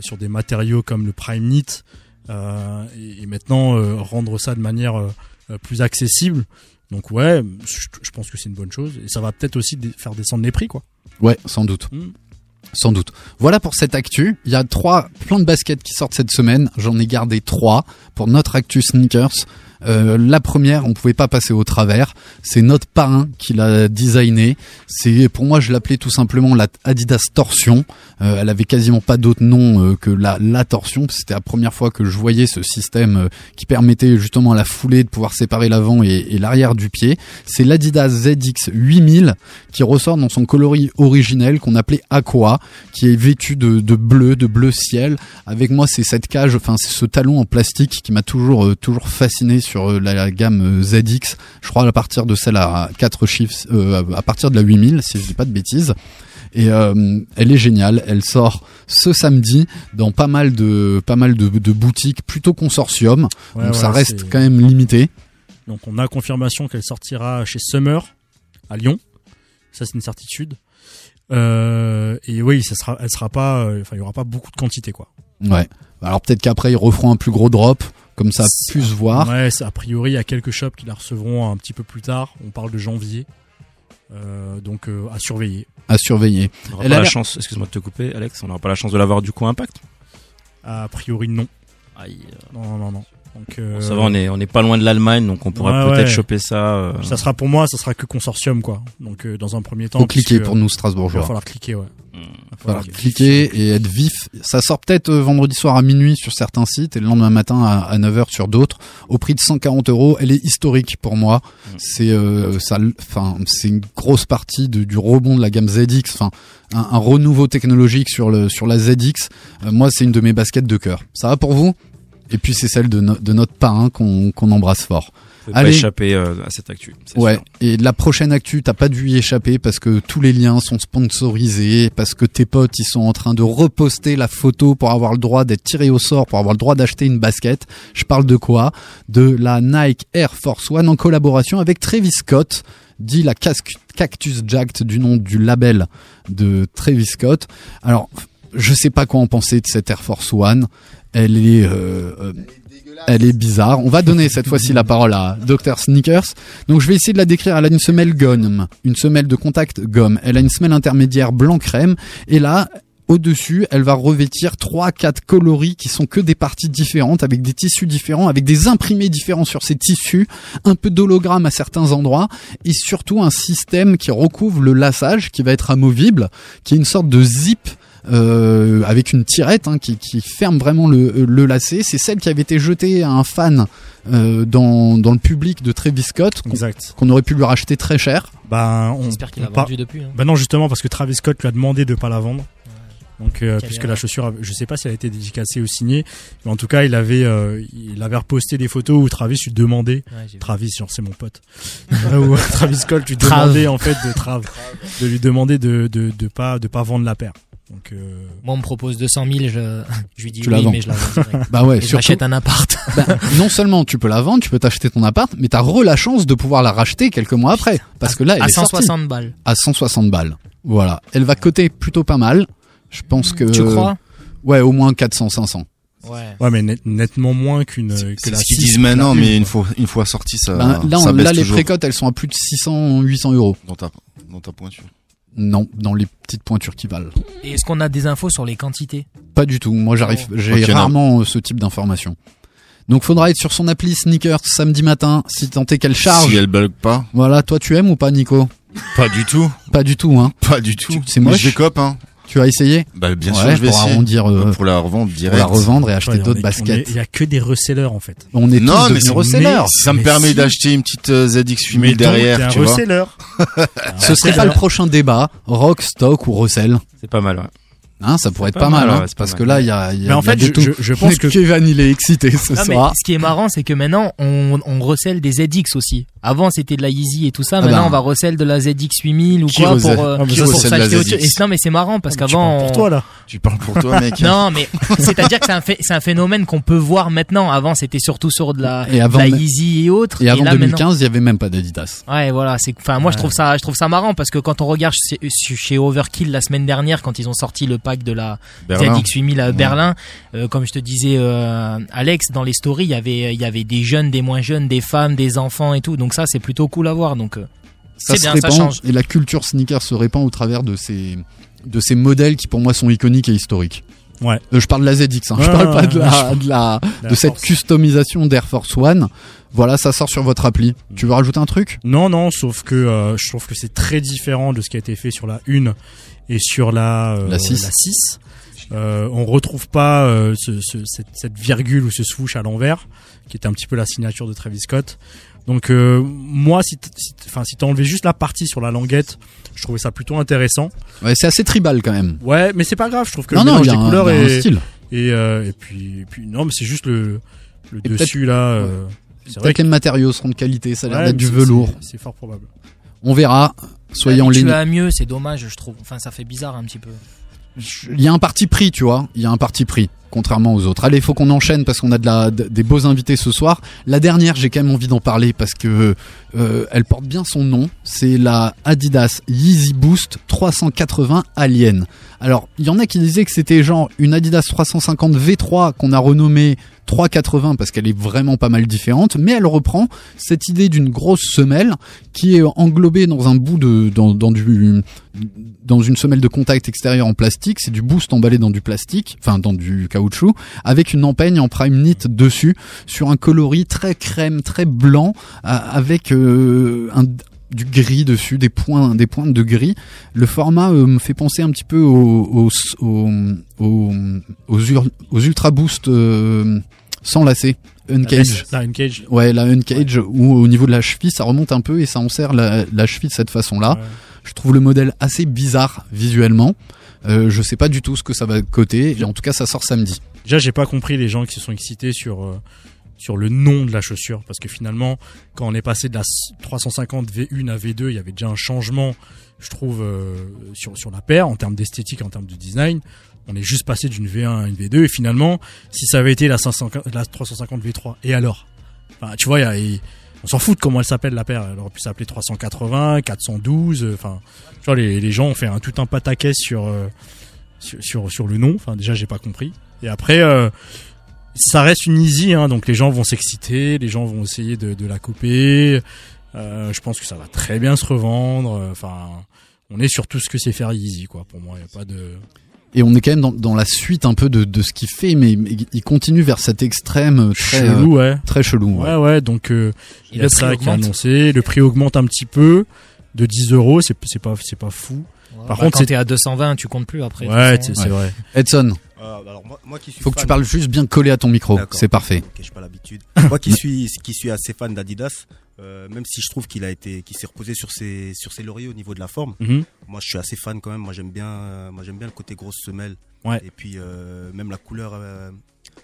C: sur des matériaux comme le Prime Knit, euh, et, maintenant rendre ça de manière plus accessible. Donc ouais, je, pense que c'est une bonne chose et ça va peut-être aussi faire descendre les prix quoi.
A: Ouais, sans doute.
C: Mm.
A: Sans doute. Voilà pour cette actu. Il y a trois plein de baskets qui sortent cette semaine. J'en ai gardé trois pour notre actu sneakers. Euh, la première, on pouvait pas passer au travers. C'est notre parrain qui l'a designé. C'est pour moi, je l'appelais tout simplement la Adidas Torsion. Euh, elle avait quasiment pas d'autre nom euh, que la, torsion. C'était la première fois que je voyais ce système qui permettait justement à la foulée de pouvoir séparer l'avant et, l'arrière du pied. C'est l'Adidas ZX 8000 qui ressort dans son coloris originel qu'on appelait Aqua, qui est vêtu de, de bleu, de bleu ciel. Avec moi, c'est cette cage, enfin c'est ce talon en plastique qui m'a toujours toujours fasciné sur euh, la, gamme euh, ZX. Je crois à partir de celle à 4 chiffres, euh, à partir de la 8000, si je dis pas de bêtises. Et euh, elle est géniale. Elle sort ce samedi dans pas mal de pas mal de, de boutiques, plutôt consortium.
C: Ouais,
A: donc ça reste quand même limité.
C: Donc on a confirmation qu'elle sortira chez Summer à Lyon. Ça c'est une certitude. Euh, et oui, ça sera, elle sera pas, enfin il y aura pas beaucoup de quantité quoi.
A: Ouais. Alors peut-être qu'après ils referont un plus gros drop, comme ça pu se voir.
C: Ouais, a priori il y a quelques shops qui la recevront un petit peu plus tard. On parle de janvier. Euh, donc euh, à surveiller.
A: À surveiller.
B: On
A: Elle
B: pas
A: a
B: la chance, excuse-moi de te couper, Alex, on n'aura pas la chance de l'avoir du coup Impact?
C: A priori non.
B: Aïe.
C: Non non non. Donc euh,
B: Bon, ça va, on est, on est pas loin de l'Allemagne, donc on pourra
C: ouais,
B: peut-être
C: ouais.
B: choper ça. euh,
C: Ça sera pour moi, ça sera que consortium quoi. Donc euh, dans un premier temps.
A: Faut cliquer pour nous
C: Il
A: Strasbourgeois.
C: va falloir cliquer ouais. Va
A: Voilà,
C: falloir
A: cliquer et être vif. Ça sort peut-être euh, vendredi soir à minuit sur certains sites et le lendemain matin à, à 9h sur d'autres. Au prix de 140 euros, elle est historique pour moi. C'est euh, ça, enfin c'est une grosse partie de- du rebond de la gamme ZX. Enfin un, un renouveau technologique sur le sur la ZX. Euh, moi c'est une de mes baskets de cœur. Ça va pour vous? Et puis c'est celle de, no- de notre parrain qu'on qu'on embrasse fort.
B: Vous pouvez pas
A: Allez.
B: échapper euh, à cette actu.
A: Ouais.
B: sûr.
A: Et la prochaine actu, t'as pas dû y échapper parce que tous les liens sont sponsorisés, parce que tes potes ils sont en train de reposter la photo pour avoir le droit d'être tiré au sort, pour avoir le droit d'acheter une basket. Je parle de quoi? De la Nike Air Force One en collaboration avec Travis Scott, dit la Cactus Jacked du nom du label de Travis Scott. Alors, je sais pas quoi en penser de cette Air Force One. Elle est euh, euh, elle est bizarre. On va donner cette fois-ci la parole à Dr Sneakers. Donc je vais essayer de la décrire. Elle a une semelle gomme, une semelle de contact gomme. Elle a une semelle intermédiaire blanc crème. Et là, au-dessus, elle va revêtir trois, quatre coloris qui sont que des parties différentes, avec des tissus différents, avec des imprimés différents sur ces tissus, un peu d'hologramme à certains endroits, et surtout un système qui recouvre le lassage, qui va être amovible, qui est une sorte de zip euh, avec une tirette hein, qui, qui ferme vraiment le, le lacet. C'est celle qui avait été jetée à un fan euh, dans, dans le public de Travis Scott, qu'on
C: Exact.
A: qu'on aurait pu lui racheter très cher.
C: Bah, on,
E: J'espère qu'il
C: on
E: a
C: par-
E: vendu depuis. hein.
C: Bah non, justement, parce que Travis Scott lui a demandé de pas la vendre. Donc, euh, puisque la chaussure, je sais pas si elle a été dédicacée ou signée, mais en tout cas, il avait, euh, il avait reposté des photos où Travis lui demandait,
E: Ouais.
C: Travis, genre c'est mon pote, Euh, où Travis Scott lui demandait en fait de Trav, de lui demander de, de, de pas, de pas vendre la paire. Donc, euh,
E: Moi, on me propose 200 000, je, je lui dis
A: Tu la vends.
E: mais je la vends direct.
A: Bah ouais, surtout-
E: j'achète un appart.
A: Bah, non seulement tu peux la vendre, tu peux t'acheter ton appart, mais t'as re la chance de pouvoir la racheter quelques mois après. Parce que là, elle
E: à
A: est sortie.
E: 160 balles.
A: À 160 balles. Voilà. Elle va coter plutôt pas mal. Je pense que.
E: Tu crois?
A: Ouais, au moins 400, 500.
E: Ouais.
C: ouais, mais net- nettement moins qu'une, que
F: C'est
C: la
F: ce qu'ils
C: 6,
F: disent maintenant, mais une fois, une fois sorti, ça,
A: Ben, là,
F: ça
A: on-
F: baisse
A: là les précotes, elles sont à plus de 600, 800 euros.
F: dans ta, dans ta pointure.
A: Non, dans les petites pointures qui valent.
E: Et est-ce qu'on a des infos sur les quantités?
A: Pas du tout. Moi, j'arrive,
E: Oh.
A: j'ai rarement euh, ce type d'informations. Donc, faudra être sur son appli Sneakers samedi matin, si tant est qu'elle charge.
F: Si elle bug pas,
A: Voilà, toi, tu aimes ou pas, Nico?
F: Pas du tout.
A: Pas du tout, hein.
F: Pas du tout.
A: c'est moche.
F: Je décope, hein.
A: Tu as essayé
F: Bah, bien
A: Ouais,
F: sûr, je vais
A: pour
F: essayer.
A: arrondir, euh,
F: pour la revendre
A: Pour
F: direct.
A: la revendre et acheter
C: Ouais,
A: d'autres baskets.
C: Il y a que des resellers en fait.
A: On est,
F: non,
A: tous
F: mais
A: resellers.
F: Ça me permet
C: si.
F: d'acheter une petite euh, ZX 8000
C: Mais donc,
F: derrière,
C: t'es un
F: tu vois.
C: reseller.
A: Ce serait pas le prochain débat, rock, stock ou recel?
B: C'est pas mal, ouais.
A: Hein, ça pourrait être
B: pas
A: pas, mal,
B: mal,
A: hein,
B: ouais, c'est pas
A: parce
B: mal.
A: que là, il y a, y a
C: Mais en
A: il y a
C: fait, je-
A: tout.
C: je- je pense que-
A: Kevin, il est excité ce
E: Non, mais
A: soir.
E: ce qui est marrant, c'est que maintenant, on, on recèle des ZX aussi. Avant, c'était de la Yeezy et tout ça.
A: Ah
E: maintenant,
A: bah.
E: on va recèle de la ZX 8000 ou
F: Qui
E: quoi pour, euh,
F: Ah,
E: pour s'acheter autre chose. Et non, mais c'est marrant parce
C: Tu parles
E: qu'avant.
C: pour toi là.
F: Tu parles pour toi, mec.
E: Non, mais c'est-à-dire que c'est un, phé- c'est un phénomène qu'on peut voir maintenant. Avant, c'était surtout sur de la,
A: Et avant
E: de la
A: me-
E: Yeezy et autres.
A: Et avant
E: là, maintenant-
A: 2015, il y avait même pas d'Adidas.
E: Ouais, voilà. C'est, enfin, moi, je trouve ça, je trouve ça marrant parce que quand on regarde chez, chez Overkill la semaine dernière, quand ils ont sorti le de la
F: Berlin.
E: ZX 8000 à Berlin, euh, comme je te disais, euh, Alex, dans les stories, il y avait, il y avait des jeunes, des moins jeunes, des femmes, des enfants et tout. Donc ça, c'est plutôt cool à voir. Donc, euh,
A: Ça
E: c'est
A: se
E: bien,
A: répand
E: ça change.
A: et la culture sneaker se répand au travers de ces de ces modèles qui pour moi sont iconiques et historiques.
C: Ouais.
A: Euh, je parle de la ZX, hein. je parle pas de la, de la
C: La
A: de cette
C: Force.
A: customisation d'Air Force One. Voilà, ça sort sur votre appli. Tu veux rajouter un truc?
C: Non, non, sauf que euh, je trouve que c'est très différent de ce qui a été fait sur la 1 et sur la, euh,
A: La 6.
C: La 6. Euh, on retrouve pas euh, ce, ce- cette, cette virgule ou ce swoosh à l'envers, qui était un petit peu la signature de Travis Scott. Donc euh, moi, si enfin si t'as enlevé juste la partie sur la languette, je trouvais ça plutôt intéressant.
A: Ouais, c'est assez tribal quand même.
C: Ouais, mais c'est pas grave, je trouve que
A: Non,
C: le
A: non,
C: mélange des
A: un-
C: couleurs est-
A: style.
C: Et, euh, et puis, et puis non, mais c'est juste le, le
A: Et
C: dessus là. euh, vrai
A: Peut-être les matériaux seront de qualité, ça a l'air
C: Ouais,
A: d'être du velours.
C: C'est fort probable.
A: On verra. Soyez en
E: tu
A: ligne.
E: mieux, c'est dommage, je trouve. Enfin, ça fait bizarre un petit peu.
A: Il y a un parti pris, tu vois. Il y a un parti pris, contrairement aux autres. Allez, faut qu'on enchaîne parce qu'on a de la, de- des beaux invités ce soir. La dernière, j'ai quand même envie d'en parler parce que euh, elle porte bien son nom. C'est la Adidas Yeezy Boost 380 Alien. Alors, il y en a qui disaient que c'était genre une Adidas 350 V3 qu'on a renommée 380 parce qu'elle est vraiment pas mal différente, mais elle reprend cette idée d'une grosse semelle qui est englobée dans un bout de dans, dans du dans une semelle de contact extérieur en plastique, c'est du boost emballé dans du plastique, enfin dans du caoutchouc, avec une empeigne en prime knit dessus, sur un coloris très crème, très blanc, euh, avec euh, un du gris dessus, des points, des pointes de gris. Le format euh, me fait penser un petit peu aux aux aux, aux, aux, ur- aux ultra boost euh, sans lacets. Uncage.
C: La Uncage.
A: Ouais, la Uncage, où au niveau de la cheville, ça remonte un peu et ça enserre la, la cheville de cette façon-là. Je trouve le modèle assez bizarre visuellement. Euh, je sais pas du tout ce que ça va coter. Et en tout cas, ça sort samedi.
C: Déjà, j'ai pas compris les gens qui se sont excités sur euh, sur le nom de la chaussure parce que finalement, quand on est passé de la 350 V1 à V2, il y avait déjà un changement, je trouve, euh, sur sur la paire en termes d'esthétique, en termes de design. On est juste passé d'une V1 à une V2 et finalement, si ça avait été la 550, la 350 V3, et alors? Enfin, tu vois, il y a- on s'en fout de comment elle s'appelle la paire. Elle aurait pu s'appeler 380, 412. euh, Enfin, les, les gens ont fait un tout un pataquès sur euh, sur sur le nom. Enfin, déjà, j'ai pas compris. Et après, euh, ça reste une easy, hein, donc les gens vont s'exciter, les gens vont essayer de, de la couper. Euh, je pense que ça va très bien se revendre. euh, Enfin, on est sur tout ce que c'est faire easy, quoi. Pour moi, il y a pas de.
A: Et on est quand même dans, dans la suite un peu de, de ce qu'il fait, mais, il continue vers cet extrême très
C: Chelou,
A: euh,
C: ouais.
A: très chelou.
C: Ouais, ouais, donc euh, il a ça
E: prix
C: qui est
E: augmente.
C: annoncé. Le prix augmente un petit peu de 10 euros, c'est c'est pas c'est pas fou. Par
E: Bah,
C: contre,
E: quand t'es à 220, tu comptes plus après.
C: Ouais, c'est vrai.
A: Edson,
D: Euh, alors moi, moi qui suis
A: faut que tu parles juste bien collé à ton micro. C'est parfait.
D: Ok, j'ai pas l'habitude. Moi qui suis qui suis assez fan d'Adidas, Euh, même si je trouve qu'il a été, qu'il s'est reposé sur ses sur ses lauriers au niveau de la forme.
C: Mhm.
D: Moi, je suis assez fan quand même. Moi, j'aime bien, euh, moi j'aime bien le côté grosse semelle.
C: Ouais.
D: Et puis euh, même la couleur, euh,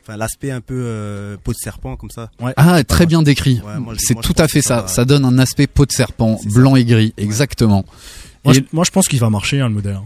D: enfin l'aspect un peu euh, peau de serpent comme ça.
A: Ah, très bien décrit.
D: Ouais, je-
A: c'est
D: je
A: tout à fait ça. Ça donne un aspect peau de serpent, blanc et gris, exactement.
C: Moi,
A: Et-
C: je, moi, je pense qu'il va marcher hein, le modèle.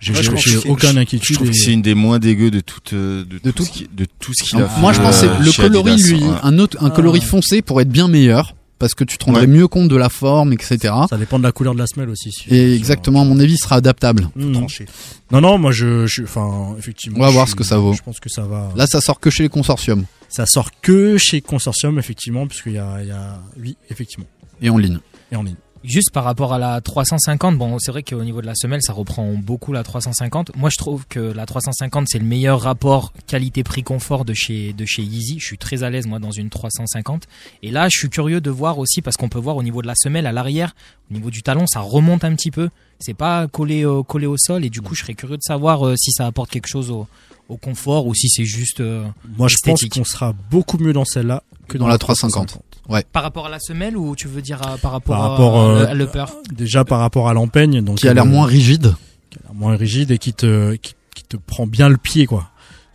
C: J'ai
F: pense que
C: aucune inquiétude.
F: Je trouve
C: et-
F: que c'est une des moins dégueux de toute, euh, de,
A: De
F: tout,
A: tout-
F: ce qui- de tout ce qu'il a fait.
A: moi, je pensais
F: euh,
A: le
F: chez
A: coloris,
F: Adidas,
A: lui,
F: ouais.
A: un autre, un
C: Ah.
A: coloris foncé pour être bien meilleur, parce que tu te rendrais
F: Ouais.
A: mieux compte de la forme, etc.
C: Ça dépend de la couleur de la semelle aussi. si-
A: Et exactement, à mon avis, il sera adaptable.
D: Tranché.
C: Non, non, moi, je, je, enfin, effectivement.
A: On va voir
C: suis-
A: ce que ça vaut.
C: Je pense que ça va.
A: Là, ça sort que chez les consortiums
C: Ça sort que chez Consortium, effectivement, puisqu'il y a, il y a, oui, effectivement,
A: et en ligne.
C: et en ligne.
E: Juste par rapport à la 350, bon, c'est vrai qu'au niveau de la semelle, ça reprend beaucoup la 350. Moi, je trouve que la 350, c'est le meilleur rapport qualité-prix-confort de chez, de chez Yeezy. Je suis très à l'aise, moi, dans une 350. Et là, je suis curieux de voir aussi, parce qu'on peut voir au niveau de la semelle, à l'arrière, au niveau du talon, ça remonte un petit peu. C'est pas collé, au- collé au sol. Et du coup, je serais curieux de savoir euh, si ça apporte quelque chose au, au confort ou si c'est juste euh,
C: Moi, je pense qu'on sera beaucoup mieux dans celle-là que dans,
A: Dans la 350. Ouais.
E: Par rapport à la semelle ou tu veux dire euh, par rapport,
C: Par rapport,
E: à,
C: euh,
E: à l'upper?
C: Déjà par rapport à l'empeigne, donc
A: Qui a l'air
C: euh,
A: moins rigide.
C: qui a l'air moins rigide et qui te, qui, qui te prend bien le pied, quoi.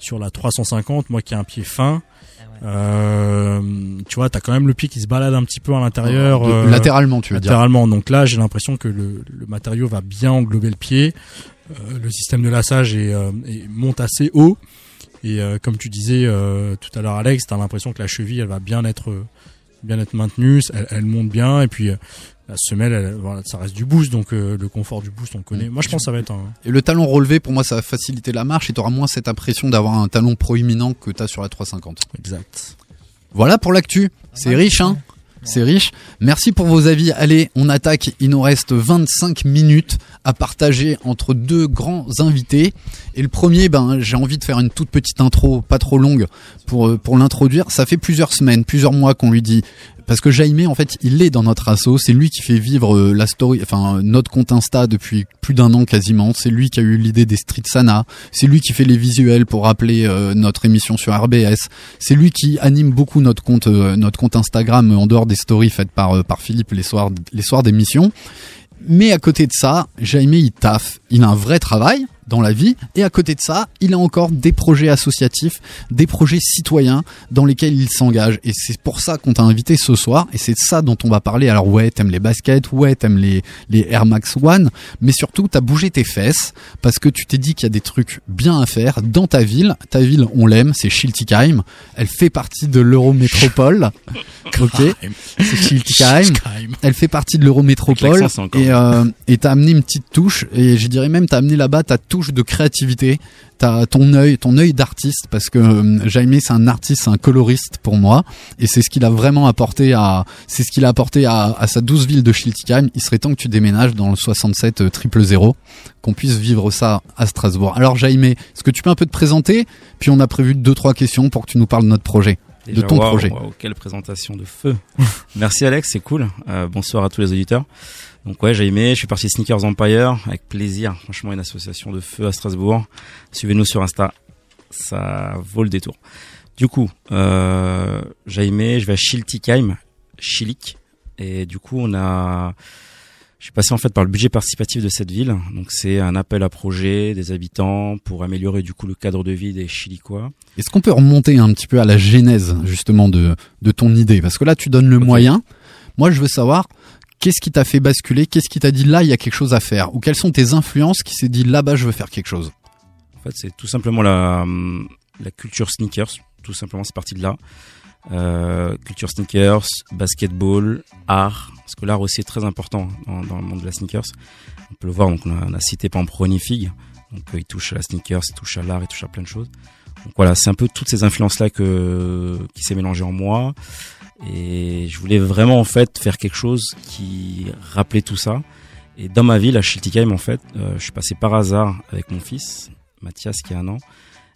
C: Sur la 350, moi qui ai un pied fin, euh, tu vois, t'as quand même le pied qui se balade un petit peu à l'intérieur. Euh,
A: latéralement, tu veux dire.
C: Latéralement. Donc là, j'ai l'impression que le, le matériau va bien englober le pied. Euh, le système de lassage est, euh, est- monte assez haut. Et euh, comme tu disais euh, tout à l'heure, Alex, t'as l'impression que la cheville, elle va bien être, bien être maintenue. Elle, elle monte bien. Et puis euh, la semelle, elle- voilà, ça reste du boost. Donc euh, le confort du boost, on le connaît. Moi, je pense que ça va être un.
A: Et le talon relevé, pour moi, ça va faciliter la marche et tu auras moins cette impression d'avoir un talon proéminent que tu as sur la 350.
C: Exact.
A: Voilà pour l'actu. C'est riche, hein C'est riche. Merci pour vos avis. Allez, on attaque. Il nous reste 25 minutes à partager entre deux grands invités. Et le premier, ben, j'ai envie de faire une toute petite intro, pas trop longue, pour, euh, pour l'introduire. Ça fait plusieurs semaines, plusieurs mois qu'on lui dit. Parce que Jaime, en fait, il est dans notre asso. C'est lui qui fait vivre euh, la story, enfin, notre compte Insta depuis plus d'un an quasiment. C'est lui qui a eu l'idée des Street Sana. C'est lui qui fait les visuels pour rappeler euh, notre émission sur RBS. C'est lui qui anime beaucoup notre compte, notre compte Instagram en dehors des stories faites par, par Philippe les soirs, les soirs d'émission. Mais à côté de ça, Jaime, il taffe. Il a un vrai travail dans la vie. Et à côté de ça, il a encore des projets associatifs, des projets citoyens dans lesquels il s'engage. Et c'est pour ça qu'on t'a invité ce soir. Et c'est ça dont on va parler. Alors ouais, t'aimes les baskets, ouais, t'aimes les, les Air Max One. Mais surtout, t'as bougé tes fesses parce que tu t'es dit qu'il y a des trucs bien à faire dans ta ville. Ta ville, on l'aime, c'est Schiltigheim. Elle fait partie de l'Eurométropole. ok. C'est Schiltigheim. Elle fait partie de l'Eurométropole. Et, euh, et t'as amené une petite touche. Et je dirais même, t'as amené là-bas ta touche de créativité. T'as ton œil, ton œil d'artiste. Parce que euh, Jaime, c'est un artiste, c'est un coloriste pour moi. Et c'est ce qu'il a vraiment apporté à, c'est ce qu'il a apporté à, à sa douce ville de Schiltigheim. Il serait temps que tu déménages dans le 67 euh, triple zéro. Qu'on puisse vivre ça à Strasbourg. Alors Jaime, est-ce que tu peux un peu te présenter? Puis on a prévu deux, trois questions pour que tu nous parles de notre projet. de ton projet.
B: quelle présentation de feu. Merci Alex, c'est cool. Euh, bonsoir à tous les auditeurs. Donc ouais, j'ai aimé, je suis parti Sneakers Empire avec plaisir. Franchement, une association de feu à Strasbourg. Suivez-nous sur Insta, ça vaut le détour. Du coup, euh, j'ai aimé, je vais à Schiltigheim, Chilik, et du coup on a, je suis passé en fait par le budget participatif de cette ville. Donc c'est un appel à projet des habitants pour améliorer du coup le cadre de vie des Chilicois.
A: Est-ce qu'on peut remonter un petit peu à la genèse justement de, de ton idée? Parce que là, tu donnes le moyen. Moi, je veux savoir qu'est-ce qui t'a fait basculer, qu'est-ce qui t'a dit là, il y a quelque chose à faire? Ou quelles sont tes influences qui s'est dit là-bas, je veux faire quelque chose?
B: En fait, c'est tout simplement la, la culture sneakers. Tout simplement, c'est parti de là. Euh, culture sneakers, basketball, art. Parce que l'art aussi est très important dans, dans le monde de la sneakers. On peut le voir, donc on a, on a cité par exemple Ronifig. Donc euh, il touche à la sneakers, il touche à l'art, il touche à plein de choses. Donc voilà, c'est un peu toutes ces influences-là que qui s'est mélangé en moi. Et je voulais vraiment en fait faire quelque chose qui rappelait tout ça. Et dans ma ville, à Schiltigheim, en fait, euh, je suis passé par hasard avec mon fils, Mathias, qui a un an.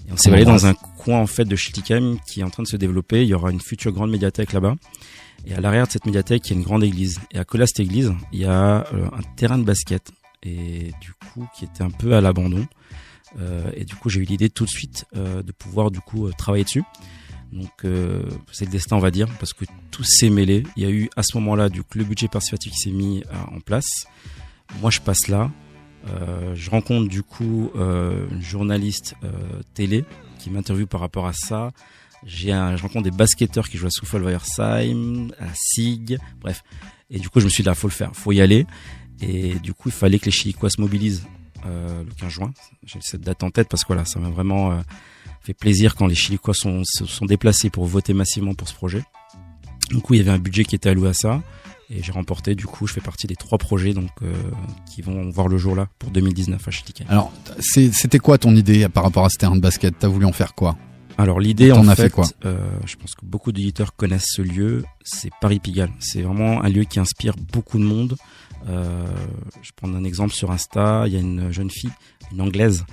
B: Et on s'est baladé dans un coin en fait de Schiltigheim qui est en train de se développer. Il y aura une future grande médiathèque là-bas. Et à l'arrière de cette médiathèque, il y a une grande église. Et à côté de cette église, il y a euh, un terrain de basket. Et du coup, qui était un peu à l'abandon. Euh, et du coup, j'ai eu l'idée tout de suite euh, de pouvoir du coup euh, travailler dessus. Donc euh, c'est le destin, on va dire, parce que tout s'est mêlé. Il y a eu à ce moment-là du le budget participatif qui s'est mis euh, en place. Moi, je passe là. Euh, je rencontre du coup euh, une journaliste euh, télé qui m'interviewe par rapport à ça. J'ai je rencontre des basketteurs qui jouent à Soufol-Weiersheim, à SIG, bref. Et du coup, je me suis dit, là, faut le faire, faut y aller. Et du coup, il fallait que les Chilicois se mobilisent euh, le 15 juin. J'ai cette date en tête parce que voilà, ça m'a vraiment fait plaisir quand les Chilicois sont, se sont déplacés pour voter massivement pour ce projet. Du coup, il y avait un budget qui était alloué à ça. Et j'ai remporté, du coup, je fais partie des trois projets donc euh, qui vont voir le jour là pour 2019 à Chiliquet.
A: Alors, c'était quoi ton idée par rapport à ce terrain de basket? T'as voulu en faire quoi?
B: Alors l'idée en
A: as
B: fait,
A: fait quoi?
B: euh, je pense que beaucoup d'éditeurs connaissent ce lieu, c'est Paris Pigalle. C'est vraiment un lieu qui inspire beaucoup de monde. Euh, je prends un exemple sur Insta, il y a une jeune fille, une anglaise,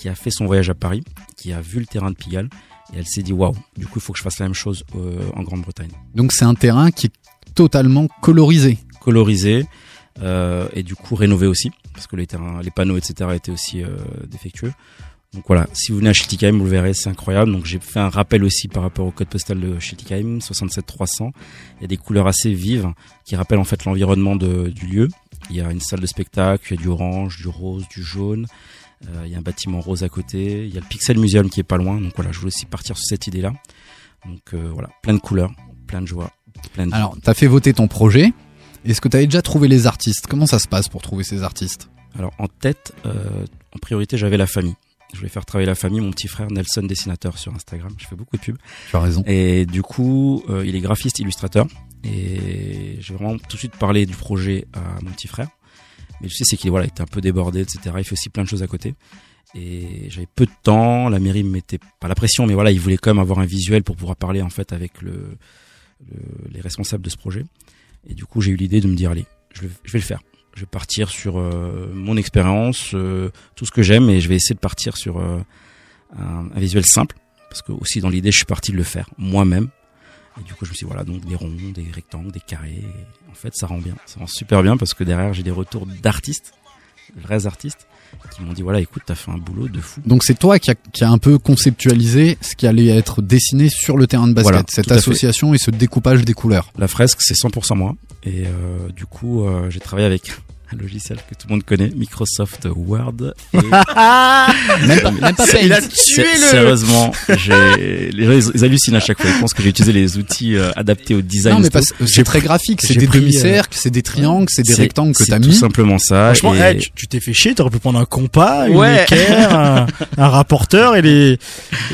B: qui a fait son voyage à Paris, qui a vu le terrain de Pigalle et elle s'est dit waouh, du coup il faut que je fasse la même chose euh, en Grande-Bretagne.
A: Donc c'est un terrain qui est totalement colorisé.
B: Colorisé euh, et du coup rénové aussi parce que les terrains, les panneaux etc étaient aussi euh, défectueux. Donc voilà, si vous venez à Schiltigheim, vous le verrez, c'est incroyable. Donc j'ai fait un rappel aussi par rapport au code postal de Schiltigheim, 67300. Il y a des couleurs assez vives qui rappellent en fait l'environnement du lieu. Il y a une salle de spectacle, il y a du orange, du rose, du jaune. Euh, il y a un bâtiment rose à côté. Il y a le Pixel Museum qui est pas loin. Donc voilà, je voulais aussi partir sur cette idée-là. Donc euh, voilà, plein de couleurs, plein de joie, plein de
A: Alors, t'as fait voter ton projet. Est-ce que t'avais déjà trouvé les artistes? Comment ça se passe pour trouver ces artistes?
B: Alors en tête, euh, en priorité, j'avais la famille. Je voulais faire travailler la famille, mon petit frère Nelson dessinateur sur Instagram. Je fais beaucoup de pubs.
A: Tu as raison.
B: Et du coup, euh, il est graphiste, illustrateur. Et j'ai vraiment tout de suite parlé du projet à mon petit frère. Mais le souci, c'est qu'il voilà, il était un peu débordé, etc. Il fait aussi plein de choses à côté. Et j'avais peu de temps. La mairie me mettait pas la pression, mais voilà, il voulait quand même avoir un visuel pour pouvoir parler en fait avec le, le- les responsables de ce projet. Et du coup, j'ai eu l'idée de me dire, allez, je, je vais le faire. Je vais partir sur euh, mon expérience, euh, tout ce que j'aime, et je vais essayer de partir sur euh, un, un visuel simple, parce que aussi dans l'idée, je suis parti de le faire moi-même. Et du coup, je me suis dit, voilà, donc des ronds, des rectangles, des carrés. Et en fait, ça rend bien, ça rend super bien, parce que derrière, j'ai des retours d'artistes, de vrais artistes, qui m'ont dit, voilà, écoute, t'as fait un boulot de fou.
A: Donc c'est toi qui a, qui a un peu conceptualisé ce qui allait être dessiné sur le terrain de basket,
B: Voilà,
A: cette
B: fait.
A: association et ce découpage des couleurs.
B: La fresque, c'est 100% moi. Et euh, du coup, euh, j'ai travaillé avec un logiciel que tout le monde connaît, Microsoft Word. Et...
A: Même pas- même pas. Il a tué le-
B: Sérieusement, j'ai les gens ils, hallucinent à chaque fois. Ils pensent que j'ai utilisé les outils euh, adaptés au design.
A: Non, mais
B: tout.
A: c'est très graphique, c'est des
B: pris, euh,
A: demi-cercles, c'est des triangles, c'est des rectangles que
B: c'est
A: t'as
B: tout
A: mis.
B: simplement ça.
C: Franchement,
B: et-
C: tu tu t'es fait chier, t'aurais pu prendre un compas, une
B: Ouais.
C: équerre, un, un rapporteur et les,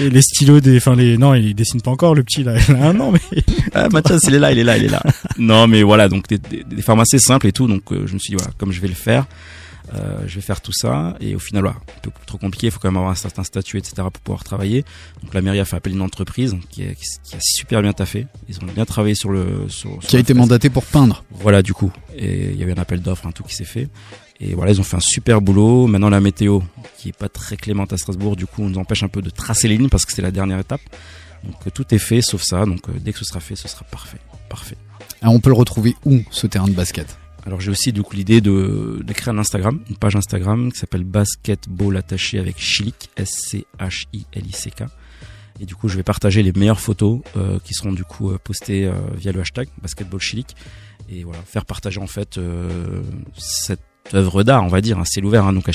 C: et les stylos des, enfin les, non, il dessine pas encore le petit là, il a un an, mais.
B: Ah, Mathias, il est là, il est là, il est là. non, mais voilà, donc des, des, des formes assez simples et tout. Donc euh, je me suis dit, voilà, comme je vais le faire, euh, je vais faire tout ça. Et au final, voilà, un peu trop compliqué, il faut quand même avoir un certain statut, etc. pour pouvoir travailler. Donc la mairie a fait appel à une entreprise qui, a- qui a super bien taffé. Ils ont bien travaillé sur le... Sur, sur
A: Qui a été mandaté pour peindre.
B: Voilà, du coup. Et il y avait un appel d'offres, un tout qui s'est fait. Et voilà, ils ont fait un super boulot. Maintenant, la météo, qui est pas très clémente à Strasbourg, du coup, on nous empêche un peu de tracer les lignes parce que c'est la dernière étape. Donc euh, tout est fait sauf ça. Donc euh, dès que ce sera fait, ce sera parfait. Parfait.
A: Alors, on peut le retrouver où ce terrain de basket?
B: Alors j'ai aussi du coup l'idée de, créer un Instagram, une page Instagram qui s'appelle Basketball attaché avec Chilik, S-C-H-I-L-I-C-K. Et du coup je vais partager les meilleures photos euh, qui seront du coup euh, postées euh, via le hashtag Basketball Chilik. Et voilà, faire partager en fait cette œuvre d'art, on va dire, c'est l'ouvert hein, donc à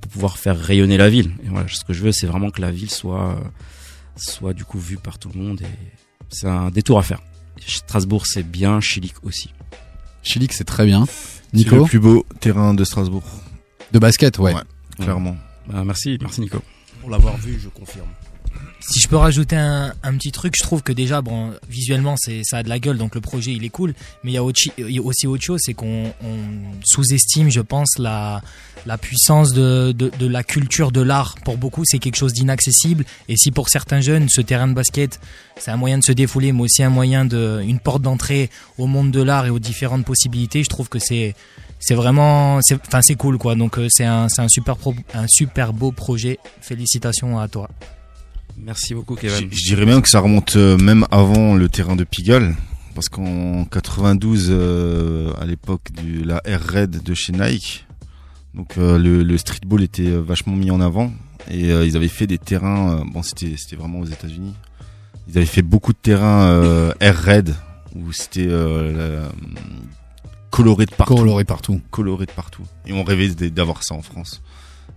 B: pour pouvoir faire rayonner la ville. Et voilà, ce que je veux, c'est vraiment que la ville soit, soit du coup vue par tout le monde. Et c'est un détour à faire. Strasbourg, c'est bien, Chilik aussi.
A: Chilik, c'est très bien.
F: C'est
A: Nico
F: le plus beau terrain de Strasbourg.
A: De basket, ouais.
F: clairement.
B: Bah, merci, merci Nico.
M: Pour l'avoir vu, je confirme.
E: Si je peux rajouter un, petit truc, je trouve que déjà, visuellement, c'est ça a de la gueule, donc le projet il est cool. Mais il y a aussi autre chose, c'est qu'on on sous-estime, je pense, la puissance de, la culture de l'art. Pour beaucoup, c'est quelque chose d'inaccessible. Et si pour certains jeunes, ce terrain de basket, c'est un moyen de se défouler, mais aussi un moyen de, une porte d'entrée au monde de l'art et aux différentes possibilités, je trouve que c'est vraiment, enfin c'est cool quoi. Donc euh, c'est un super beau projet. Félicitations à toi.
B: Merci beaucoup Kevin.
F: je dirais même que ça remonte euh, même avant le terrain de Pigalle. Parce qu'en 92, euh, à l'époque de la Air Raid de chez Nike, donc euh, le, le streetball était vachement mis en avant. Et euh, ils avaient fait des terrains, euh, bon c'était c'était vraiment aux États-Unis. Ils avaient fait beaucoup de terrains euh, Air Red où c'était euh, la- coloré de partout.
A: Coloré partout.
F: Coloré de partout. Et on rêvait d'avoir ça en France.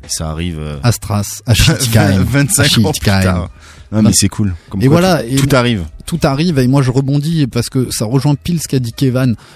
F: Et ça arrive. euh,
A: Astras, à Schiltigheim.
F: 25 ans plus tard. Non, mais c'est cool. Comme
A: et
F: quoi,
A: voilà,
F: tout-
A: et
F: tout arrive.
A: Tout arrive et moi je rebondis parce que ça rejoint pile ce qu'a dit.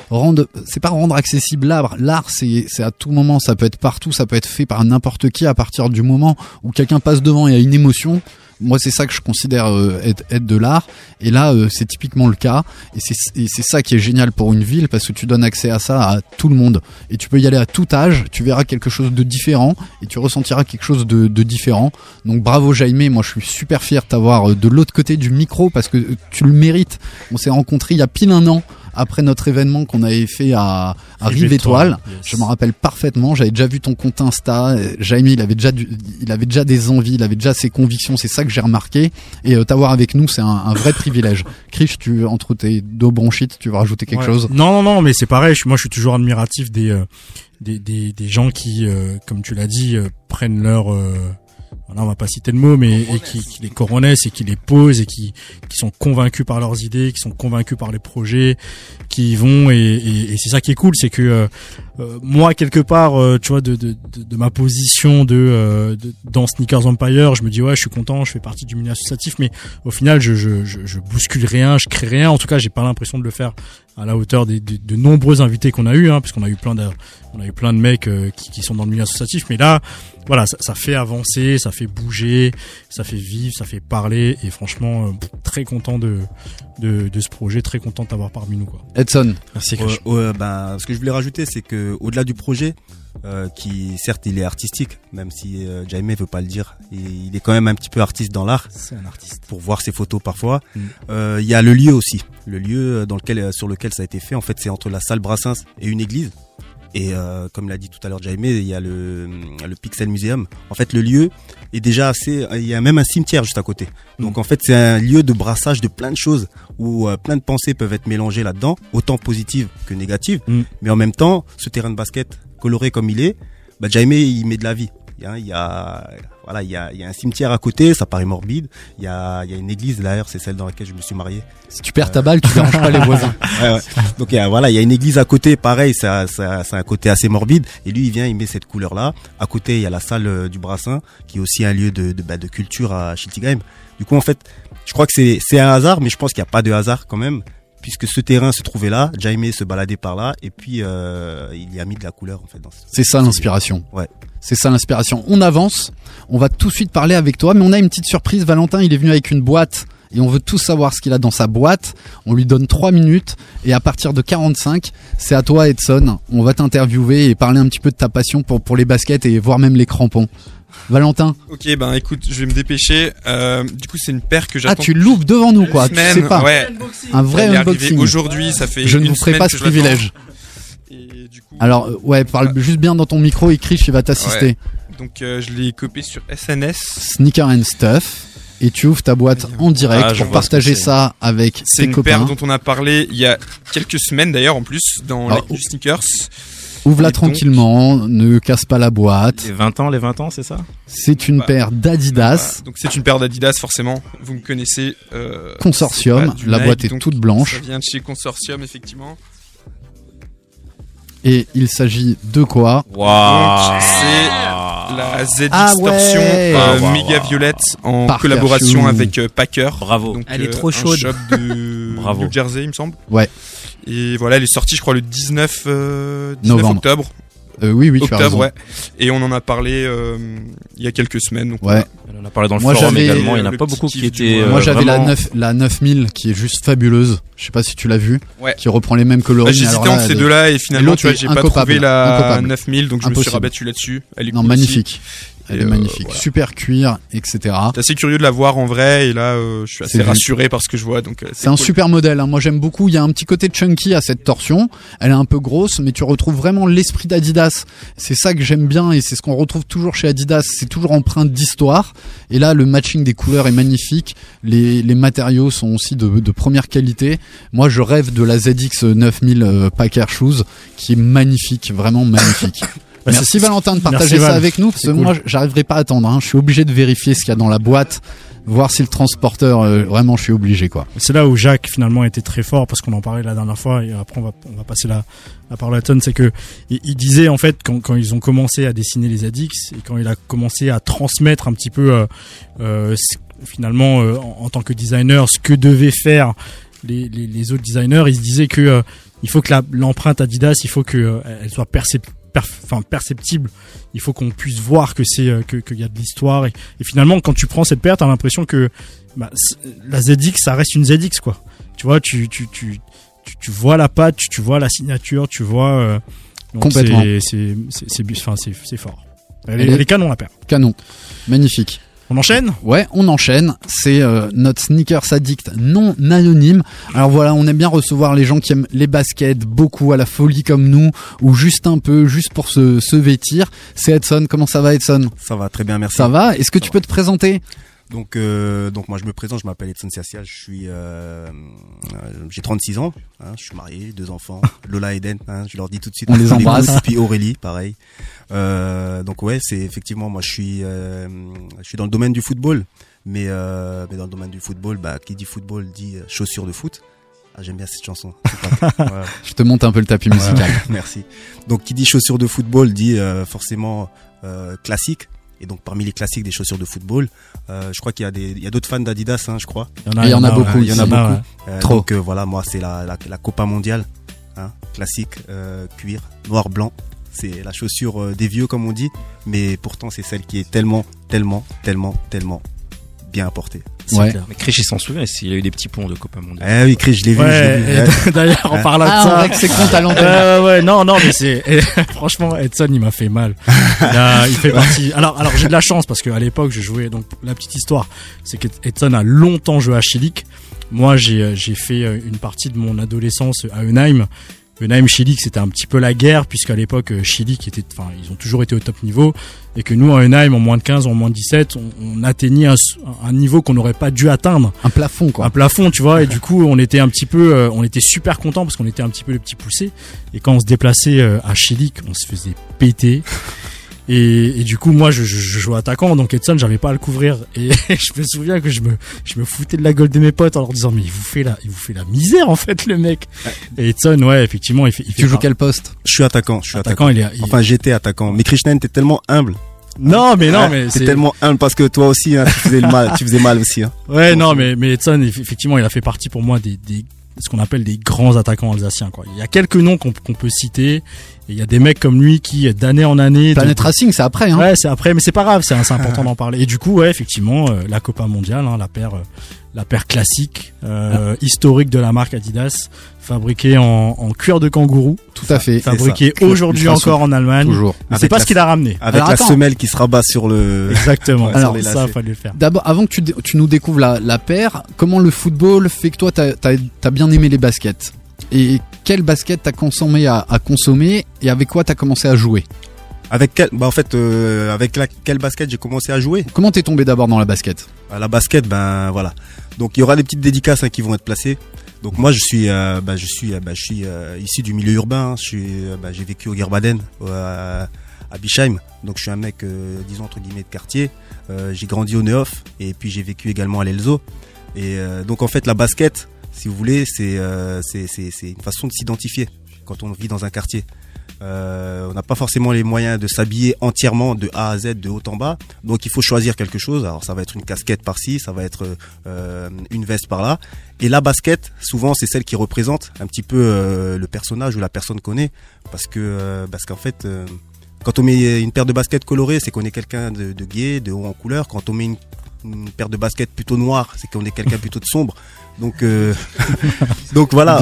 A: Rendre, c'est pas rendre accessible l'art. L'art c'est c'est à tout moment, ça peut être partout, ça peut être fait par n'importe qui à partir du moment où quelqu'un passe devant et a une émotion. Moi c'est ça que je considère euh, être, de l'art et là euh, c'est typiquement le cas et c'est ça qui est génial pour une ville parce que tu donnes accès à ça à tout le monde et tu peux y aller à tout âge, tu verras quelque chose de différent et tu ressentiras quelque chose de, différent. Donc bravo Jaime, moi je suis super fier de t'avoir euh, de l'autre côté du micro parce que tu le mérites. On s'est rencontrés il y a pile un an après notre événement qu'on avait fait à, à
C: Rive
A: Étoile.
C: Yes.
A: Je me rappelle parfaitement, j'avais déjà vu ton compte Insta. Jaime, il avait déjà du- il avait déjà des envies, il avait déjà ses convictions, c'est ça que j'ai remarqué. Et euh, t'avoir avec nous, c'est un, un vrai privilège. Krish, tu entre tes deux bronchites, tu veux rajouter quelque
C: Ouais.
A: chose?
C: Non, non, non, mais c'est pareil. moi, je suis toujours admiratif des euh, des, des, des gens qui, euh, comme tu l'as dit, euh, prennent leur euh, voilà, on va pas citer le mot, mais et qui, qui les coronessent et qui les posent et qui, qui sont convaincus par leurs idées, qui sont convaincus par les projets, qui y vont et, et, et c'est ça qui est cool, c'est que euh, euh, moi quelque part, euh, tu vois, de, de, de, ma position de, euh, dans Sneakers Empire, je me dis ouais, je suis content, je fais partie du milieu associatif, mais au final, je, je, je, je bouscule rien, je crée rien. En tout cas, j'ai pas l'impression de le faire à la hauteur des, de nombreux invités qu'on a eu, hein, puisqu'on a eu plein de, on a eu plein de mecs euh, qui, qui sont dans le milieu associatif, mais là, voilà, ça, ça fait avancer, ça fait bouger, ça fait vivre, ça fait parler, et franchement, euh, très content de, de, de ce projet, très content de t'avoir parmi nous, quoi.
A: Edson.
B: Merci.
D: Ben, ce que je voulais rajouter, c'est que au-delà du projet, euh, qui certes il est artistique, même si euh, Jaime veut pas le dire, il est quand même un petit peu artiste dans l'art.
C: C'est un artiste.
D: Pour voir ses photos parfois.
C: Mm.
D: Euh, Il y a le lieu aussi, le lieu dans lequel, sur lequel ça a été fait. En fait, c'est entre la salle Brassens et une église. Et euh, comme l'a dit tout à l'heure Jaime, il y a le, le Pixel Museum. En fait, le lieu est déjà assez. Il y a même un cimetière juste à côté. Donc en fait, c'est un lieu de brassage de plein de choses où euh, plein de pensées peuvent être mélangées là-dedans, autant positives que négatives.
C: Mm.
D: Mais en même temps, ce terrain de basket coloré comme il est, bah, Jaime il met de la vie. Il y a voilà, il y a, il y a un cimetière à côté, ça paraît morbide. Il y a, il y a une église d'ailleurs, c'est celle dans laquelle je me suis marié.
A: Si tu perds ta balle, tu déranges pas les voisins.
D: Ouais, ouais. Donc y a, voilà, il y a une église à côté, pareil, ça, ça, c'est un côté assez morbide. Et lui, il vient, il met cette couleur-là. À côté, il y a la salle euh, du Brassin, qui est aussi un lieu de, de, bah, de culture à Schiltigheim. Du coup, en fait, je crois que c'est, c'est un hasard, mais je pense qu'il n'y a pas de hasard quand même, puisque ce terrain se trouvait là, Jaime se baladait par là, et puis euh, il y a mis de la couleur en fait. Dans ce-
A: C'est ça l'inspiration.
D: Ouais.
A: C'est ça l'inspiration. On avance. On va tout de suite parler avec toi, mais on a une petite surprise. Valentin, il est venu avec une boîte et on veut tous savoir ce qu'il a dans sa boîte. On lui donne 3 minutes et à partir de 45, c'est à toi Edson. On va t'interviewer et parler un petit peu de ta passion pour, pour les baskets et voire même les crampons. Valentin,
G: Ok, ben écoute, je vais me dépêcher. Euh, du coup, c'est une paire que j'attends.
A: ah tu loupes devant nous quoi,
G: Une
A: tu sais pas.
G: ouais.
A: Un vrai
G: Elle
A: unboxing.
G: Aujourd'hui, ça fait
A: Je ne
G: une
A: vous ferai pas ce privilège.
G: Et du coup,
A: Alors euh, ouais, parle juste bien dans ton micro et Krish il va t'assister.
G: ouais. Donc euh, je l'ai copié sur SNS.
A: Sneaker and Stuff et tu ouvres ta boîte en direct
G: Ah,
A: pour partager
G: c'est.
A: ça avec
G: C'est
A: tes
G: une
A: copains.
G: paire dont on a parlé il y a quelques semaines d'ailleurs en plus dans
A: Alors,
G: la du sneakers.
A: Ouvre-la
G: donc-
A: tranquillement, ne casse pas la boîte.
B: Les 20 ans, les 20 ans, c'est ça?
A: C'est une
G: Bah,
A: paire d'Adidas,
G: Donc c'est une paire d'Adidas forcément. Vous me connaissez. euh,
A: Consortium. La
G: Nike,
A: boîte est
G: donc
A: toute blanche.
G: Ça vient de chez Consortium effectivement.
A: et il s'agit de quoi?
G: Donc c'est la Z
A: Ah
G: Distortion
A: ouais.
G: euh,
B: Ah, wow,
G: Mega
B: wow.
G: Violette en
A: Parker
G: collaboration avec euh, Packer.
B: Bravo.
G: Donc,
E: Elle est
G: euh,
E: trop
G: un
E: chaude.
G: shop de
B: Bravo.
G: New Jersey, il me semble.
A: Ouais.
G: Et voilà, elle est sortie, je crois, le 19, euh, 19
A: Novembre.
G: octobre.
A: Euh, Oui, oui, tu as raison.
G: ouais. Et on en a parlé euh, il y a quelques semaines. Donc
A: Ouais.
B: On en a parlé dans le
A: Moi,
B: forum
A: j'avais-
B: également. Il n'y en a pas beaucoup qui étaient.
G: mois.
A: Moi
B: euh,
A: j'avais la,
B: vraiment-
A: 9, la 9000 qui est juste fabuleuse. Je sais pas si tu l'as vue.
G: Ouais.
A: Qui reprend les mêmes
G: Bah,
A: coloris. mais
G: J'hésitais entre ces deux-là et finalement, tu vois, j'ai pas trouvé la
A: incopable.
G: 9000, donc je me suis rabattu là-dessus. Elle est
A: Non,
G: cool aussi.
A: magnifique. Elle
G: Et,
A: est
G: euh,
A: magnifique.
G: voilà.
A: Super cuir, etc.
G: J'étais assez curieux de la voir en vrai et là, euh, je suis
A: C'est
G: assez rassuré par ce que je vois. Donc euh,
A: C'est un super modèle. hein. Moi, j'aime beaucoup. Il y a un petit côté chunky à cette torsion. Elle est un peu grosse, mais tu retrouves vraiment l'esprit d'Adidas. C'est ça que j'aime bien et c'est ce qu'on retrouve toujours chez Adidas. C'est toujours empreinte d'histoire. Et là, le matching des couleurs est magnifique. Les, les matériaux sont aussi de, de première qualité. Moi, je rêve de la ZX 9000 euh, Packer Shoes, qui est magnifique, vraiment magnifique. Merci Valentin de partager
C: Merci,
A: ça
C: Val.
A: avec nous parce que
C: cool.
A: moi j'arriverai pas à attendre. hein. Je suis obligé de vérifier ce qu'il y a dans la boîte. Voir si le transporteur euh, vraiment je suis obligé quoi.
C: C'est là où Jacques finalement était très fort parce qu'on en parlait la dernière fois et après on va on va passer la la parole à Ton, c'est que il, disait en fait quand quand ils ont commencé à dessiner les Addicts et quand il a commencé à transmettre un petit peu euh, euh, finalement euh, en, en tant que designer ce que devaient faire les, les, autres designers, il se disait que euh, il faut que l'empreinte Adidas, il faut que euh, elle soit percep- enfin, perceptible. Il faut qu'on puisse voir que c'est euh, que qu'il y a de l'histoire et, et finalement quand tu prends cette paire, t'as l'impression que bah, la ZX ça reste une ZX quoi. Tu vois, tu tu tu tu, tu vois la patte, tu, tu vois la signature, tu vois euh, donc
A: Complètement.
C: c'est c'est c'est fort. Elle,
A: Elle est-
C: est canon la paire.
A: Canon. Magnifique.
C: On enchaîne?
A: Ouais, on enchaîne. C'est euh, notre sneakers addict non anonyme. Alors voilà, on aime bien recevoir les gens qui aiment les baskets beaucoup à la folie comme nous, ou juste un peu, juste pour se, se vêtir. C'est Edson. Comment ça va, Edson?
D: Ça va très bien, merci.
A: Ça va? Est-ce que tu peux te présenter?
D: Donc, euh, donc moi je me présente, je m'appelle Edson Siasia, je suis, euh, euh, j'ai 36 ans, hein, je suis marié, deux enfants, Lola et Eden, hein, je leur dis tout de suite.
A: On les embrasse.
D: goûts, Puis Aurélie, pareil. Euh, donc ouais, c'est effectivement moi je suis, euh, je suis dans le domaine du football, mais, euh, mais dans le domaine du football, bah qui dit football dit chaussures de foot. Ah, j'aime bien cette chanson. Voilà.
A: Je te monte un peu le tapis musical.
D: Merci. Donc qui dit chaussures de football dit euh, forcément euh, classique. Et donc parmi les classiques des chaussures de football, euh, je crois qu'il y a des, il y a d'autres fans d'Adidas, hein, je crois.
A: Il y en a- Il y en a beaucoup
D: Il y en a beaucoup. Euh,
A: Trop.
D: Donc euh, voilà, moi c'est la, la, la Copa mondiale, hein, classique, cuir, noir blanc. C'est la chaussure des vieux comme on dit, mais pourtant c'est celle qui est tellement, tellement, tellement, tellement bien apportée.
B: C'est clair. Mais Chris, il s'en souvient, il a eu des petits ponts de Copa Mondial.
D: Eh oui, Chris, je l'ai vu.
C: Ouais,
D: je l'ai vu.
C: D'ailleurs, on
D: Ouais.
C: parle de
A: Ah,
C: ça.
A: c'est.
C: Ouais, ouais, ouais, non, non, mais c'est, franchement, Edson, il m'a fait mal. Il, a- il fait partie. Alors, alors, j'ai de la chance parce qu'à l'époque, je jouais, donc, la petite histoire, c'est que Edson a longtemps joué à Chilik. Moi, j'ai, euh, j'ai fait euh, une partie de mon adolescence à Eunheim. Eunheim Chilik, c'était un petit peu la guerre puisqu'à l'époque, euh, Chilik était, enfin, ils ont toujours été au top niveau et que nous, à Eunheim, en moins de 15, en moins de 17, on, on atteignait un, un niveau qu'on n'aurait pas dû atteindre
A: Un plafond, quoi.
C: un plafond, tu vois. Et du coup, on était un petit peu, euh, on était super content parce qu'on était un petit peu les petits poussés. Et quand on se déplaçait euh, à Chilik, on se faisait péter. Et, et du coup, moi, je, je, je jouais attaquant, donc Edson, j'avais pas à le couvrir. Et je me souviens que je me, je me foutais de la gueule de mes potes en leur disant, mais il vous fait la, il vous fait la misère en fait, le mec. Et Edson, ouais, effectivement, il fait. Il fait
A: Tu joues quel poste?
D: Je suis attaquant, je suis
C: Attaquant,
D: attaquant.
C: il est- il-
D: Enfin, j'étais attaquant. Mais Krishnan, t'es tellement humble.
C: Non, mais non, mais
D: t'es
C: c'est
D: tellement humble parce que toi aussi, hein, tu faisais le mal, tu faisais mal aussi. Hein.
C: Ouais, non, mais, mais Edson, eff- effectivement, il a fait partie pour moi des, des ce qu'on appelle des grands attaquants alsaciens, quoi. Il y a quelques noms qu'on peut citer, et il y a des mecs comme lui qui, d'année en année. de-
A: Planet Racing, c'est après, hein.
C: Ouais, c'est après, mais c'est pas grave, c'est c'est important d'en parler. Et du coup, ouais, effectivement, euh, la Copa mondiale, hein, la paire, euh, la paire classique, euh, historique de la marque Adidas, fabriquée en, en cuir de kangourou.
A: Tout à fait.
C: Fabriquée aujourd'hui encore en Allemagne.
A: Toujours.
C: C'est
D: Avec
C: pas
D: la-
C: ce qu'il a ramené.
D: Avec
A: Alors,
D: la
A: attends.
D: semelle qui se rabat sur le.
C: Exactement. Alors ça, fallait le faire.
A: D'abord, avant que tu, nous découvres la, la paire, comment le football fait que toi, t'as as, bien aimé les baskets? Et quel basket t'as consommé à, à consommer? Et avec quoi t'as commencé à jouer?
D: Avec quel, bah en fait, euh, avec la, quel basket j'ai commencé à jouer?
A: Comment t'es tombé d'abord dans la basket?
D: À la basket, ben voilà. Donc il y aura des petites dédicaces hein, qui vont être placées. Donc moi je suis, euh, bah, je suis, euh, bah, je suis euh, issu du milieu urbain. hein. Je suis, euh, bah, j'ai vécu au Gerbaden, euh, à Bischheim. Donc je suis un mec, euh, disons entre guillemets de quartier. Euh, j'ai grandi au Neuf et puis j'ai vécu également à l'Elzo. Et euh, donc en fait la basket, si vous voulez, euh, c'est c'est une façon de s'identifier quand on vit dans un quartier. Euh, on n'a pas forcément les moyens de s'habiller entièrement de A à Z, de haut en bas. Donc il faut choisir quelque chose. Alors ça va être une casquette par-ci, ça va être euh, une veste par-là. Et la basket, souvent c'est celle qui représente un petit peu euh, le personnage ou la personne qu'on est, parce que parce qu'en fait, quand on met une paire de baskets colorées, c'est qu'on est quelqu'un de, de gay, de haut en couleur. Quand on met une, une paire de baskets plutôt noire, c'est qu'on est quelqu'un plutôt de sombre. Donc euh, donc voilà.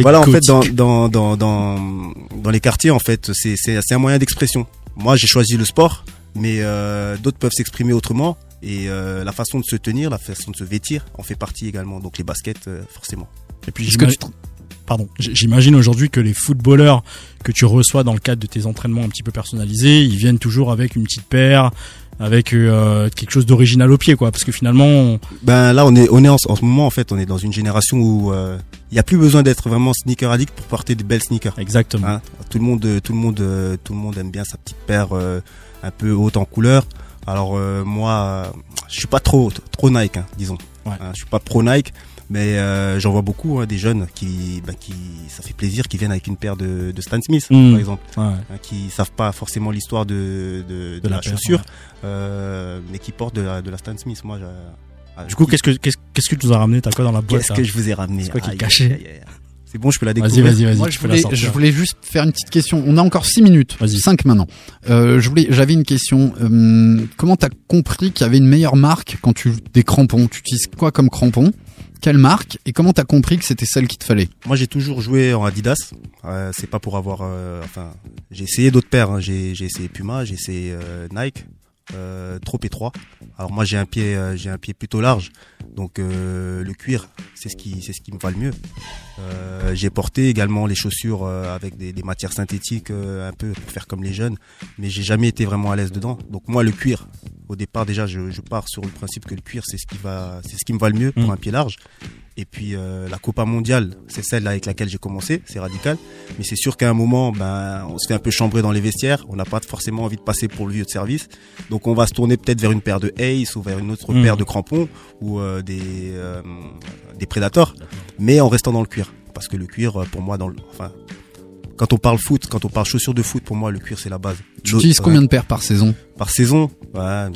D: Voilà en fait dans dans dans dans dans les quartiers en fait c'est c'est c'est un moyen d'expression. Moi j'ai choisi le sport, mais euh, d'autres peuvent s'exprimer autrement et euh, la façon de se tenir, la façon de se vêtir en fait partie également. Donc les baskets euh, forcément.
C: Et puis Pardon, j'imagine aujourd'hui que les footballeurs que tu reçois dans le cadre de tes entraînements un petit peu personnalisés, ils viennent toujours avec une petite paire, avec euh, quelque chose d'original au pied, quoi. Parce que finalement, on-
D: Ben là on est on est en, en ce moment en fait on est dans une génération où euh, il y a plus besoin d'être vraiment sneaker addict pour porter des belles sneakers.
C: exactement.
D: Hein, tout le monde, tout le monde, euh, tout le monde aime bien sa petite paire euh, un peu haute en couleur. Alors moi, je suis pas trop trop Nike, hein, disons.
C: Ouais.
D: Hein, je suis pas pro Nike, mais euh, j'en vois beaucoup hein, des jeunes qui, bah, qui, ça fait plaisir, qui viennent avec une paire de, de Stan Smith,
C: Mm.
D: par exemple,
C: Ouais.
D: hein, qui savent pas forcément l'histoire de, de, de
C: la
D: la,
C: paire,
D: chaussure,
C: ouais.
D: euh, mais qui portent de la, de la Stan Smith. Moi, j'ai- ah,
C: Du coup, qu'est-ce que qu'est-ce qu'est-ce que tu nous as ramené? T'as quoi dans la boîte
D: Qu'est-ce que je vous ai ramené?
C: C'est quoi qui est caché.
D: C'est bon, je peux la
C: Vas-y,
D: découvrir.
C: vas-y, vas-y.
A: Moi,
C: tu
A: je
C: peux la
A: voulais, je voulais juste faire une petite question. On a encore 6 minutes.
C: Vas-y.
A: 5 maintenant. Euh, je voulais, j'avais une question. Euh, comment t'as compris qu'il y avait une meilleure marque quand tu des crampons? Tu utilises quoi comme crampons? Quelle marque Et comment t'as compris que c'était celle qu'il te fallait?
D: Moi, j'ai toujours joué en Adidas. Euh, c'est pas pour avoir. euh, enfin, j'ai essayé d'autres paires. hein. J'ai, essayé Puma, j'ai essayé euh, Nike. trop étroit. Alors moi, j'ai un pied, j'ai un pied plutôt large. Donc le cuir, c'est ce qui, c'est ce qui me va le mieux. J'ai porté également les chaussures avec des, des matières synthétiques un peu pour faire comme les jeunes, mais j'ai jamais été vraiment à l'aise dedans. Donc moi, le cuir, au départ déjà, je, je pars sur le principe que le cuir, c'est ce qui va, c'est ce qui me va le mieux pour
C: Mm.
D: un pied large. Et puis euh, la Copa mondiale, c'est celle avec laquelle j'ai commencé, c'est radical. Mais c'est sûr qu'à un moment, ben, on se fait un peu chambrer dans les vestiaires. On n'a pas forcément envie de passer pour le vieux de service. Donc on va se tourner peut-être vers une paire de Ace ou vers une autre
C: Mhm.
D: paire de crampons ou euh, des euh, des Predators, mais en restant dans le cuir. Parce que le cuir, euh, pour moi, dans le, enfin, quand on parle foot, quand on parle chaussures de foot, pour moi, le cuir c'est la base.
A: Tu utilises combien de paires par saison?
D: Par saison, ouais,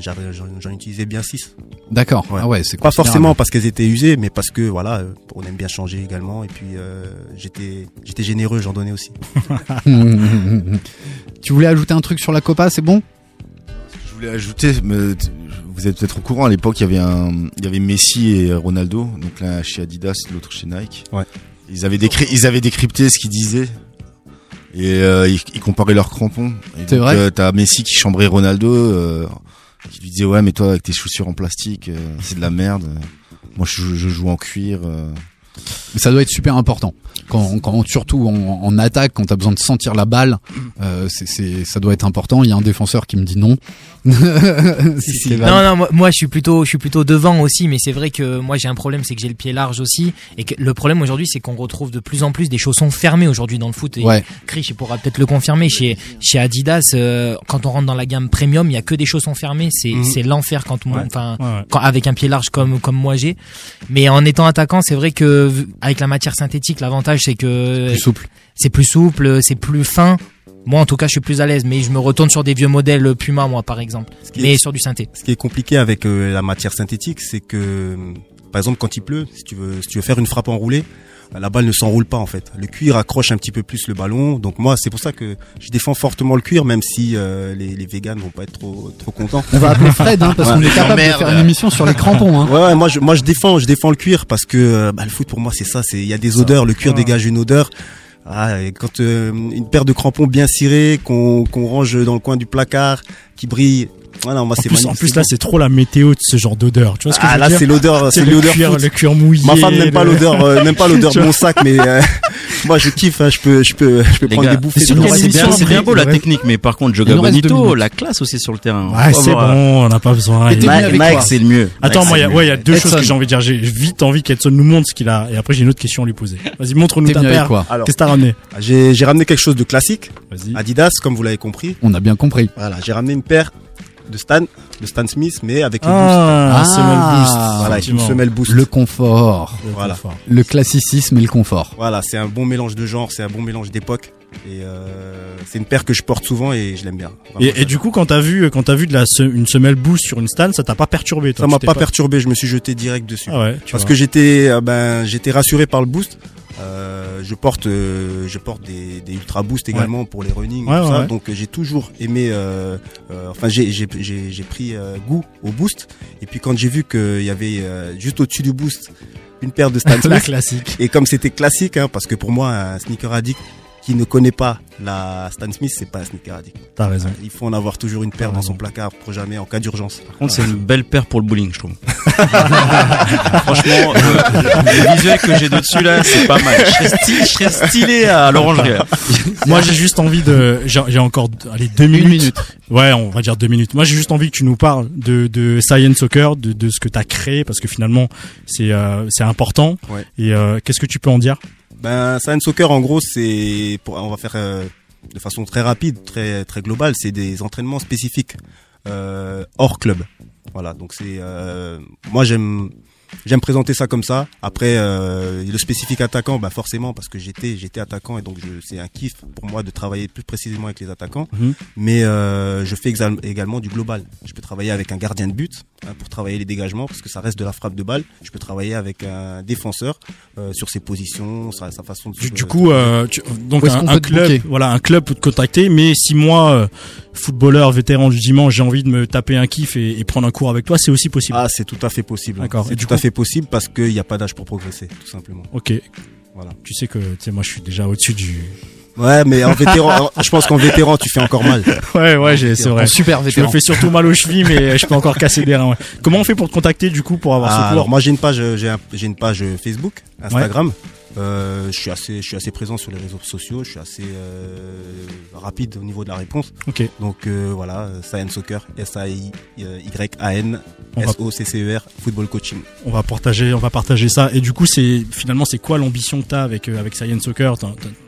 D: j'en utilisais bien 6
A: D'accord. Ah ouais, c'est
D: pas forcément parce qu'elles étaient usées, mais parce que voilà, euh, on aime bien changer également. Et puis euh, j'étais j'étais généreux, j'en donnais aussi.
A: tu voulais ajouter un truc sur la Copa, c'est bon?
F: Je voulais ajouter, mais vous êtes peut-être au courant, à l'époque, il y avait un, il y avait Messi et Ronaldo, donc l'un chez Adidas, l'autre chez Nike.
D: Ouais.
F: Ils avaient décry- ils avaient décrypté ce qu'ils disaient. Et euh, ils, ils comparaient leurs crampons.
A: C'est vrai
F: euh, T'as Messi qui chambrait Ronaldo, euh, qui lui disait ouais mais toi avec tes chaussures en plastique, euh, c'est de la merde. Moi je, je joue en cuir.
A: Mais ça doit être super important. Quand, quand surtout en, en attaque, quand t'as besoin de sentir la balle, euh, c'est, ça doit être important. Il y a un défenseur qui me dit non. Si.
E: Non, non, moi, moi, je suis plutôt, je suis plutôt devant aussi, mais c'est vrai que moi j'ai un problème, c'est que j'ai le pied large aussi, et que le problème aujourd'hui, c'est qu'on retrouve de plus en plus des chaussons fermés aujourd'hui dans le foot. Et
A: Ouais.
E: Chris, il pourra peut-être le confirmer chez chez Adidas, euh, quand on rentre dans la gamme premium, il y a que des chaussons fermés, c'est
C: Mhm.
E: c'est l'enfer quand moi,
C: Ouais.
E: enfin,
C: Ouais,
E: quand- avec un pied large comme comme moi j'ai. Mais en étant attaquant, c'est vrai que avec la matière synthétique, l'avantage c'est que
A: Plus souple.
E: c'est plus souple, c'est plus fin. Moi, en tout cas, je suis plus à l'aise, mais je me retourne sur des vieux modèles Puma, moi, par exemple, mais
D: est-
E: sur du synthé.
D: Ce qui est compliqué avec euh, la matière synthétique, c'est que par exemple quand il pleut, si tu veux si tu veux faire une frappe enroulée, la balle ne s'enroule pas en fait. Le cuir accroche un petit peu plus le ballon. Donc moi, c'est pour ça que je défends fortement le cuir, même si euh, les, les végans vont pas être trop trop contents.
A: On va appeler Fred, hein, parce
D: Ouais.
A: qu'on est capable de faire une émission sur les crampons. Hein.
D: Ouais, ouais, moi je moi je défends je défends le cuir parce que euh, bah, le foot pour moi c'est ça, c'est il y a des odeurs, le cuir
C: Ouais.
D: dégage une odeur. Ah, et quand euh, une paire de crampons bien cirés qu'on qu'on range dans le coin du placard qui brille. Voilà, moi
C: En
D: c'est
C: plus, en plus là, c'est trop la météo de ce genre d'odeur. Tu vois ce que
D: ah
C: je veux
D: là
C: dire
D: c'est l'odeur, c'est
C: le
D: l'odeur
C: cuir,
D: foot.
C: le cuir mouillé.
D: Ma femme n'aime pas
C: le-
D: l'odeur, euh, n'aime pas l'odeur de mon sac, mais euh, moi je kiffe. hein, je peux, je peux, je peux
B: Les
D: prendre
B: gars,
D: des bouffées
B: c'est
D: de
B: bien, c'est bien, beau la technique, mais par contre, Joga Bonito, la classe aussi sur le terrain.
C: Ouais, c'est bon, on n'a pas besoin.
B: Mike, c'est le mieux.
C: Attends, moi, il y a,
B: c'est le
C: ouais, il y a deux choses que j'ai envie de dire. J'ai vite envie qu'Edson nous montre ce qu'il a, et après j'ai une autre question à lui poser. Vas-y, montre-nous ta paire. Qu'est-ce que t'as ramené
D: j'ai, j'ai ramené quelque chose de classique. Adidas, comme vous l'avez compris.
A: On a bien compris.
D: Voilà, j'ai ramené une paire de Stan, de Stan Smith, mais avec le boost.
C: Ah,
A: Ah,
C: semelle boost.
D: Voilà, avec une semelle boost.
A: Le confort.
C: Le
D: Voilà.
C: confort.
A: Le classicisme et le confort.
D: Voilà, c'est un bon mélange de genre, c'est un bon mélange d'époque. Et euh, c'est une paire que je porte souvent et je l'aime bien. Vraiment,
C: Et, et du coup, quand t'as vu, quand t'as vu de la se- une semelle boost sur une stand, ça t'a pas perturbé, toi
D: ça m'a pas perturbé, je me suis jeté direct dessus.
C: Ah ouais, tu
D: Parce
C: vois.
D: que j'étais euh, ben j'étais rassuré par le boost. Euh, je porte euh, je porte des, des ultra boost également pour les running et tout
C: ouais,
D: ça.
C: ouais.
D: Donc euh, j'ai toujours aimé euh, euh, enfin j'ai j'ai j'ai j'ai pris euh, goût au boost et puis quand j'ai vu qu'il y avait euh, juste au-dessus du boost une paire de Stan
C: la
D: Smith
C: classique.
D: et comme c'était classique hein, parce que pour moi un sneaker addict qui ne connaît pas la Stan Smith, c'est pas un sneaker addict.
C: T'as raison.
D: Il faut en avoir toujours une paire
C: T'as
D: dans
C: raison.
D: son placard pour jamais en cas d'urgence.
B: Par contre, c'est une belle paire pour le bowling, je trouve. Franchement, euh, le visuel que j'ai de dessus là, c'est pas mal. Je serais, sti- je serais stylé à l'orangerie. là.
C: Moi, j'ai juste envie de, j'ai encore, allez, deux minutes. Ouais, on va dire deux minutes. Moi, j'ai juste envie que tu nous parles de, de Science Soccer, de, de ce que t'as créé, parce que finalement, c'est, euh, c'est important.
D: Ouais.
C: Et euh, qu'est-ce que tu peux en dire?
D: Ben, Science Soccer, en gros, c'est, pour, on va faire euh, de façon très rapide, très très globale, c'est des entraînements spécifiques euh, hors club. Voilà, donc c'est euh, moi j'aime j'aime présenter ça comme ça. Après euh, le spécifique attaquant, bah forcément parce que j'étais j'étais attaquant et donc je, c'est un kiff pour moi de travailler plus précisément avec les attaquants.
C: Mhm.
D: Mais euh, je fais également du global. Je peux travailler avec un gardien de but hein, pour travailler les dégagements parce que ça reste de la frappe de balle. Je peux travailler avec un défenseur euh, sur ses positions, sa, sa façon de
C: Du, du coup, euh, tu- donc un, club, voilà, un club peut te contacter. Mais si moi, euh, footballeur vétéran du dimanche, j'ai envie de me taper un kiff et, et prendre un cours avec toi, c'est aussi possible.
D: Ah, c'est tout à fait possible.
C: D'accord. Et du coup-
D: fait possible parce qu'il n'y a pas d'âge pour progresser, tout simplement.
C: Ok.
D: Voilà.
C: Tu sais que, tu sais, moi, je suis déjà au-dessus du.
D: Ouais, mais en vétéran, je pense qu'en vétéran, tu fais encore mal.
C: Ouais, ouais, c'est vrai. Je me fais surtout mal aux chevilles, mais je peux encore casser des reins. ouais. Comment on fait pour te contacter du coup pour avoir
D: Ah,
C: ce cours
D: alors moi j'ai une page, j'ai un- une page Facebook, Instagram. Euh, je suis assez, je suis assez présent sur les réseaux sociaux. Je suis assez euh, rapide au niveau de la réponse.
C: Ok.
D: Donc euh, voilà, euh, Saiyan Soccer, S A I Y A N S O C C E R, football coaching.
C: On va partager, on va partager ça. Et du coup, c'est finalement, c'est quoi l'ambition que t'as avec euh, avec Science Soccer?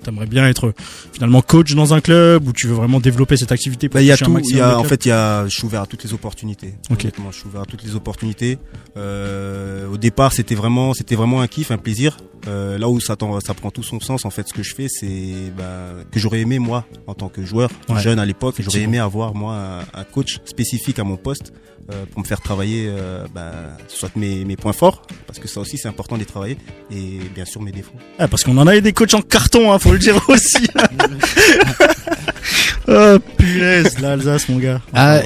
C: T'aimerais bien être finalement coach dans un club ou tu veux vraiment développer cette activité
D: Bah, il y a tout. Y a, en fait, il y a, je suis ouvert à toutes les opportunités.
C: Ok.
D: Je suis ouvert à toutes les opportunités. Euh, au départ, c'était vraiment, c'était vraiment un kiff, un plaisir. Euh, là où ça, ça prend tout son sens, en fait, ce que je fais, c'est bah, que j'aurais aimé moi, en tant que joueur
C: Ouais.
D: jeune à l'époque, j'aurais aimé avoir moi un, un coach spécifique à mon poste. euh, pour me faire travailler euh, bah, soit mes, mes points forts parce que ça aussi c'est important de les travailler et bien sûr mes défauts
C: Ah, parce qu'on en a eu des coachs en carton, hein, faut le dire aussi. oh punaise, l'Alsace, mon gars.
A: Ah,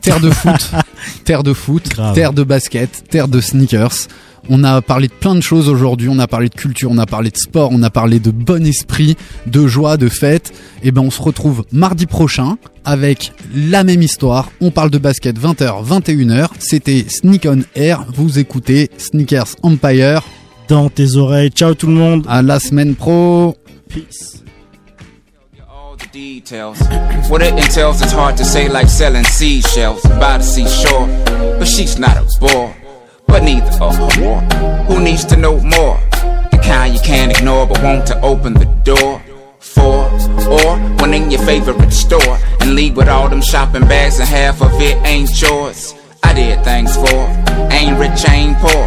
A: terre de foot, terre de foot, terre de basket, terre de sneakers. On a parlé de plein de choses aujourd'hui. On a parlé de culture, on a parlé de sport, on a parlé de bon esprit, de joie, de fête. Et ben, on se retrouve mardi prochain avec la même histoire. On parle de basket 20h, 21h. C'était Sneak on Air. Vous écoutez Sneakers Empire.
C: Dans tes oreilles. Ciao tout le monde.
A: À la semaine pro.
C: Peace.
N: details. What it entails is hard to say, like selling seashells by the seashore. But she's not a bore, but neither a whore. Who needs to know more? The kind you can't ignore, but want to open the door for. Or when in your favorite store and leave with all them shopping bags and half of it ain't yours. I did things for, ain't rich, ain't poor.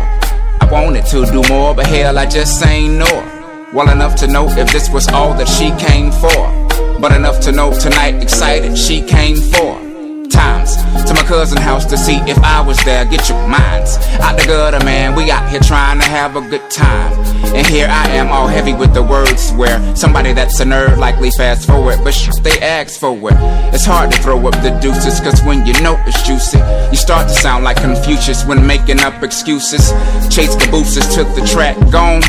N: I wanted to do more, but hell, I just ain't know. Well enough to know if this was all that she came for. But enough to know tonight, excited she came for. To my cousin house to see if I was there. Get your minds out the gutter, man. We out here trying to have a good time. And here I am, all heavy with the words. Where somebody that's a nerd likely fast forward, but they ask for it. It's hard to throw up the deuces, cause when you know it's juicy, you start to sound like Confucius when making up excuses. Chase cabooses took the track, gone.